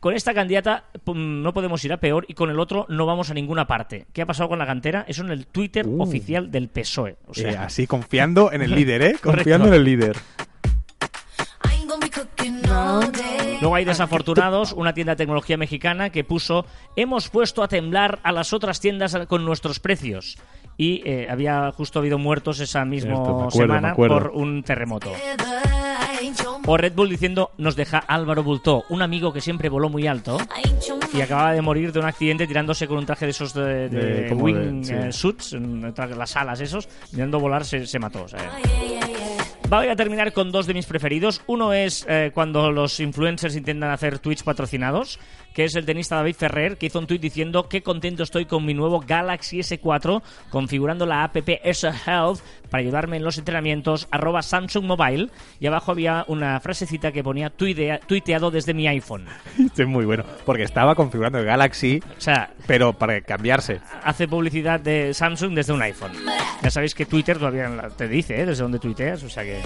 con esta candidata pum, no podemos ir a peor y con el otro no vamos a ninguna parte. ¿Qué ha pasado con la cantera? Eso en el Twitter Uh. oficial del PSOE. O sea, Eh, así, confiando en el líder, ¿eh? Correcto. Confiando en el líder. Luego hay desafortunados, una tienda de tecnología mexicana que puso hemos puesto a temblar a las otras tiendas con nuestros precios. Y eh, había justo habido muertos esa misma acuerdo, semana por un terremoto. O Red Bull diciendo nos deja Álvaro Bultó, un amigo que siempre voló muy alto y acababa de morir de un accidente tirándose con un traje de esos de, de De- como wing de- sí. eh, suits, tra- las alas esos, mirando volar se, se mató. o sea, Voy a terminar con dos de mis preferidos. Uno es eh, cuando los influencers intentan hacer tweets patrocinados, que es el tenista David Ferrer, que hizo un tweet diciendo que contento estoy con mi nuevo Galaxy S4, configurando la app S Health para ayudarme en los entrenamientos, arroba Samsung Mobile, y abajo había una frasecita que ponía "Tuitea- tuiteado desde mi iPhone. Esto es muy bueno. Porque estaba configurando el Galaxy, O sea, pero para cambiarse. hace publicidad de Samsung desde un iPhone. Ya sabéis que Twitter todavía te dice, ¿eh? Desde dónde tuiteas, o sea que...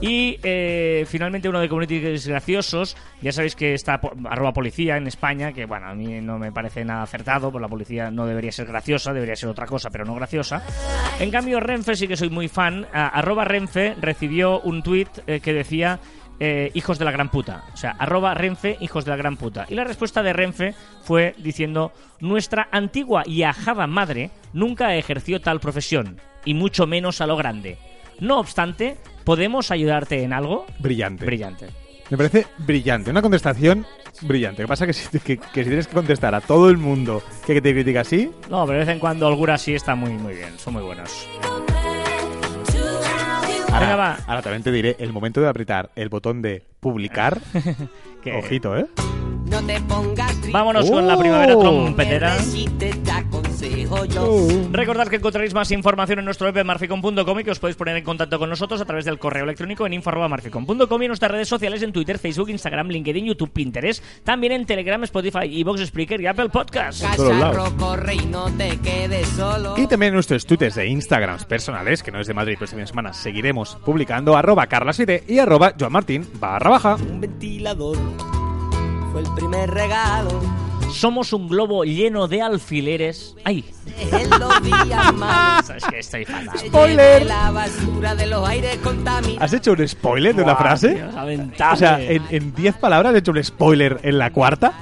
Y eh, finalmente uno de communities graciosos, ya sabéis que está arroba policía en España, que bueno, a mí no me parece nada acertado, pues la policía no debería ser graciosa, debería ser otra cosa, pero no graciosa. En cambio, Renfe sí que soy muy fan, arroba Renfe recibió un tweet que decía... eh, hijos de la gran puta. O sea, arroba Renfe, hijos de la gran puta. Y la respuesta de Renfe fue diciendo, nuestra antigua y ajada madre nunca ejerció tal profesión, y mucho menos a lo grande. No obstante, ¿podemos ayudarte en algo? Brillante. Brillante. Me parece brillante. Una contestación brillante. Lo que pasa es que si, que, que si tienes que contestar a todo el mundo que te critica así, No, pero de vez en cuando algunas sí está muy, muy bien, son muy buenos. ahora, Venga, va. ahora también te diré el momento de apretar el botón de publicar. Ojito, ¿eh? No te pongas triste. Vámonos con la primavera Oh. trompetera. Yo. Recordad que encontraréis más información en nuestro web marficom.com y que os podéis poner en contacto con nosotros a través del correo electrónico en info.marficom.com y en nuestras redes sociales en Twitter, Facebook, Instagram, LinkedIn, YouTube, Pinterest, también en Telegram, Spotify, Evox, Spreaker y Apple Podcast. todos lados. Cacharro, corre y no te quedes solo. Y también en nuestros twitters de Instagrams personales, que no es de Madrid, pero esta misma semana seguiremos publicando arroba carlasite y arroba joanmartin barra baja. Un ventilador fue el primer regalo. Somos un globo lleno de alfileres. ¡Ay! Es que estoy fatal. Spoiler. ¿Has hecho un spoiler de una Buah, frase? O sea, en en 10 palabras has hecho un spoiler en la cuarta.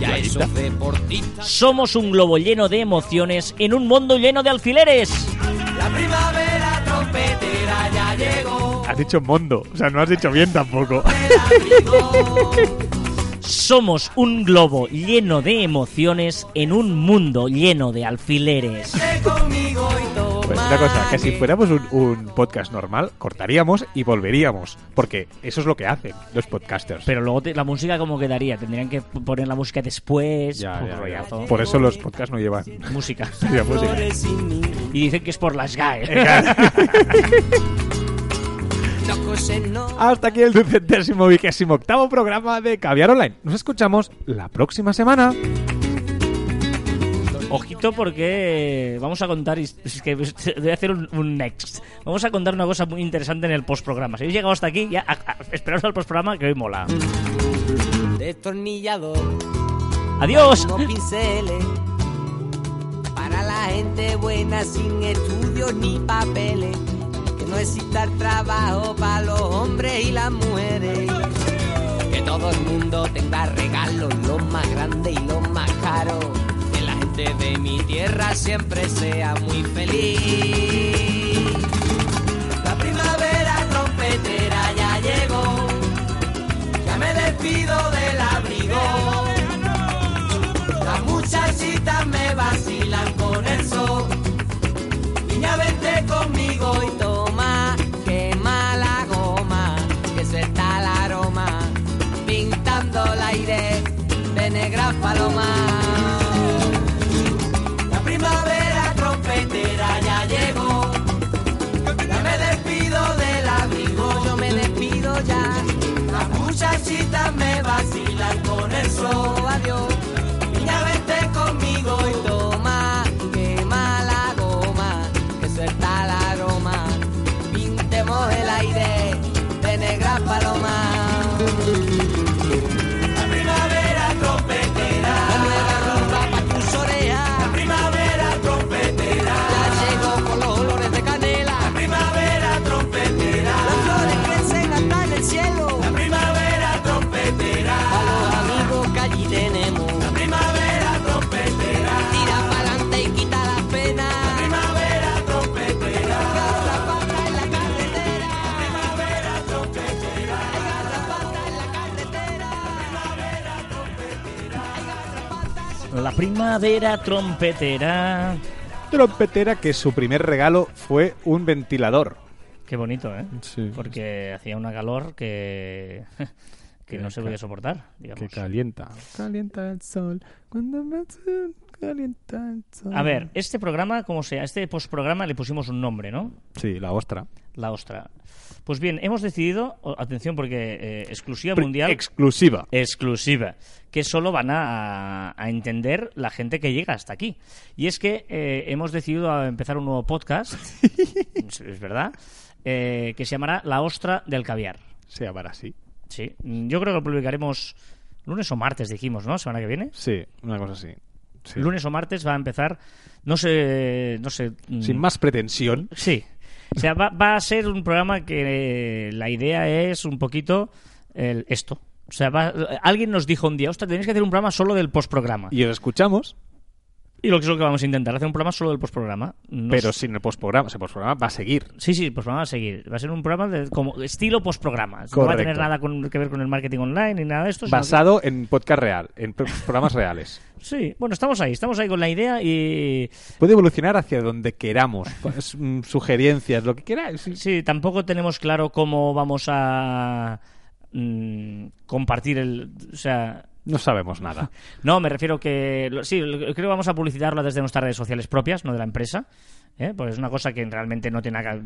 Ya esos deportistas. Somos un globo lleno de emociones en un mundo lleno de alfileres. La primavera trompetera ya llegó. Has dicho mondo, o sea, no has dicho bien tampoco. Somos un globo lleno de emociones en un mundo lleno de alfileres. Pues una cosa, que si fuéramos un, un podcast normal, cortaríamos y volveríamos. Porque eso es lo que hacen los podcasters. Pero luego te- la música cómo quedaría, tendrían que poner la música después. Ya, un ya, ya. Por eso los podcasts no llevan Música. música. Y dicen que es por las GAE. Hasta aquí el ducentésimo vigésimo octavo programa de Caviar Online. Nos escuchamos la próxima semana. Ojito porque vamos a contar, es que voy a hacer un, un next. Vamos a contar una cosa muy interesante en el postprograma. Si habéis llegado hasta aquí, ya a- a- esperaos al postprograma que hoy mola. Destornillador. Adiós. Pinceles. Para la gente buena sin estudios ni papeles. No exista el trabajo para los hombres y las mujeres. Que todo el mundo tenga regalos, los más grandes y los más caros. Que la gente de mi tierra siempre sea muy feliz. La primavera trompetera ya llegó. Ya me despido del abrigo. Las muchachitas me vacilan con el sol. Niña, vente conmigo y toma, primavera trompetera. Trompetera que su primer regalo fue un ventilador. Qué bonito, ¿eh? Sí. Porque hacía una calor que, que no se podía soportar, digamos. Que calienta. Calienta el sol. Cuando me calienta el sol. A ver, este programa, como sea, este postprograma le pusimos un nombre, ¿no? Sí, la ostra. La ostra. Pues bien, hemos decidido, atención porque eh, exclusiva mundial, Exclusiva. exclusiva, que solo van a, a entender la gente que llega hasta aquí. Y es que eh, hemos decidido empezar un nuevo podcast, es es verdad, eh, que se llamará La Ostra del Caviar. Se llamará así. Sí, yo creo que lo publicaremos lunes o martes, dijimos, ¿no? Semana que viene. Sí, una cosa así. Sí. Lunes o martes va a empezar, no sé, no sé. mm, Sin más pretensión. Sí. O sea, va, va a ser un programa que eh, la idea es un poquito el- esto. O sea, va- alguien nos dijo un día, ostras, tenéis que hacer un programa solo del postprograma. Y, Y os escuchamos, lo que es lo que vamos a intentar, hacer un programa solo del postprograma. No pero sin el postprograma. O sea, el postprograma va a seguir. Sí, sí, el postprograma va a seguir. Va a ser un programa de, como estilo postprograma. No va a tener nada con- que ver con el marketing online ni nada de esto. que- Basado en podcast real, en pro- programas reales. Sí, bueno, estamos ahí, estamos ahí con la idea y Puede evolucionar hacia donde queramos. Pues, mm, sugerencias, lo que queráis. sí. Sí, tampoco tenemos claro cómo vamos a mm, compartir el... O sea, No sabemos nada. no, me refiero que... Sí, creo que vamos a publicitarlo desde nuestras redes sociales propias, no de la empresa. ¿Eh? Pues es una cosa que realmente no tiene nada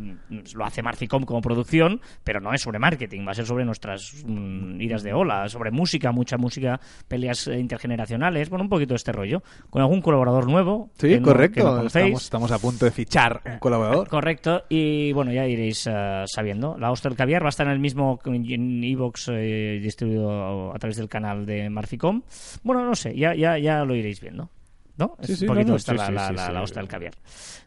Lo hace Marficom como producción, pero no es sobre marketing, va a ser sobre nuestras mm, idas de ola, sobre música, mucha música, peleas eh, intergeneracionales, bueno, un poquito de este rollo. Con algún colaborador nuevo. Sí, no- correcto. no estamos, estamos a punto de fichar un colaborador. Correcto, y bueno, ya iréis eh, sabiendo. La Ostra del Caviar va a estar en el mismo en Evox eh, distribuido a través del canal de Marficom. Bueno, no sé, ya, ya, ya lo iréis viendo. ¿No? Sí, es sí, un no, poquito no, esta sí, la, la- la- Ostra del Caviar.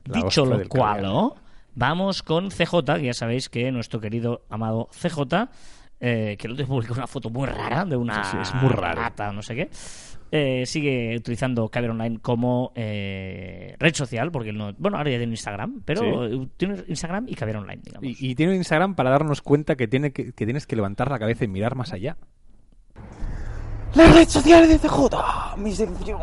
Dicho lo cual. ¿no? vamos con CJ, que ya sabéis que nuestro querido amado CJ, eh, que el otro día publicó una foto muy rara de una es muy raro. rata, no sé qué. eh, sigue utilizando Caber Online como eh, red social, porque no, bueno, ahora ya tiene Instagram, pero Sí. eh, tiene Instagram y Caber Online, digamos. Y, y tiene un Instagram para darnos cuenta que, tiene que, que tienes que levantar la cabeza y mirar más allá. Las redes sociales de CJ, mi sección,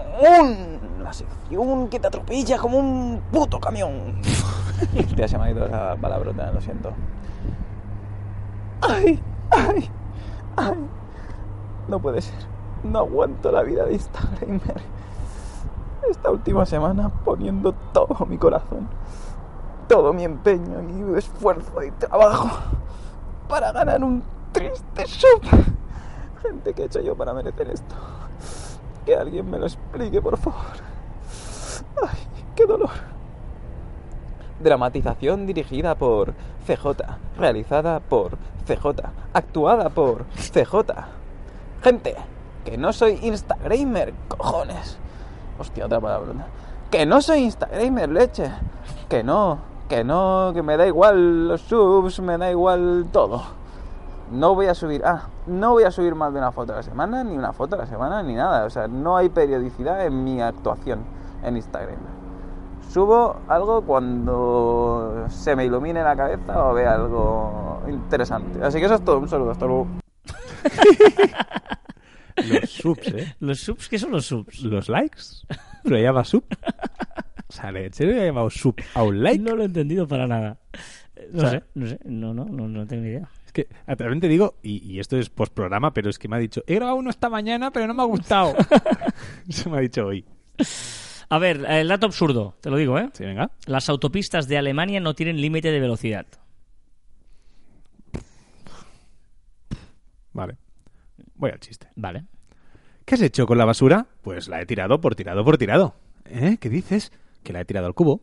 la sección que te atropella como un puto camión. Hostia, se me ha ido la palabrota, lo siento. Ay, ay, ay. No puede ser. No aguanto la vida de Instagramer. Esta última semana poniendo todo mi corazón, todo mi empeño y esfuerzo y trabajo para ganar un triste sub. Gente, ¿qué he hecho yo para merecer esto? Que alguien me lo explique, por favor. Ay, qué dolor. Dramatización dirigida por CJ, realizada por CJ, actuada por CJ. Gente, que no soy Instagramer, cojones. Hostia, otra palabra. Que no soy Instagramer, leche. Que no, que no, que me da igual los subs, me da igual todo. No voy a subir, ah, no voy a subir más de una foto a la semana, ni una foto a la semana, ni nada. O sea, no hay periodicidad en mi actuación en Instagram. Subo algo cuando se me ilumine la cabeza o vea algo interesante. Así que eso es todo. Un saludo, hasta luego. Los subs, ¿eh? ¿Los subs? ¿Qué son los subs? Los likes. Lo llama sub. O sea, ¿en serio le ha llamado sub a un like? No lo he entendido para nada. No O sea- sé, no sé, no, no, no, no tengo ni idea. Que, digo, y, y esto es postprograma, pero es que me ha dicho, he grabado uno esta mañana, pero no me ha gustado. Eso me ha dicho hoy. A ver, el dato absurdo, te lo digo, ¿eh? Sí, venga. Las autopistas de Alemania no tienen límite de velocidad. Vale. Voy al chiste. Vale. ¿Qué has hecho con la basura? Pues la he tirado por tirado por tirado. ¿Eh? ¿Qué dices? Que la he tirado al cubo.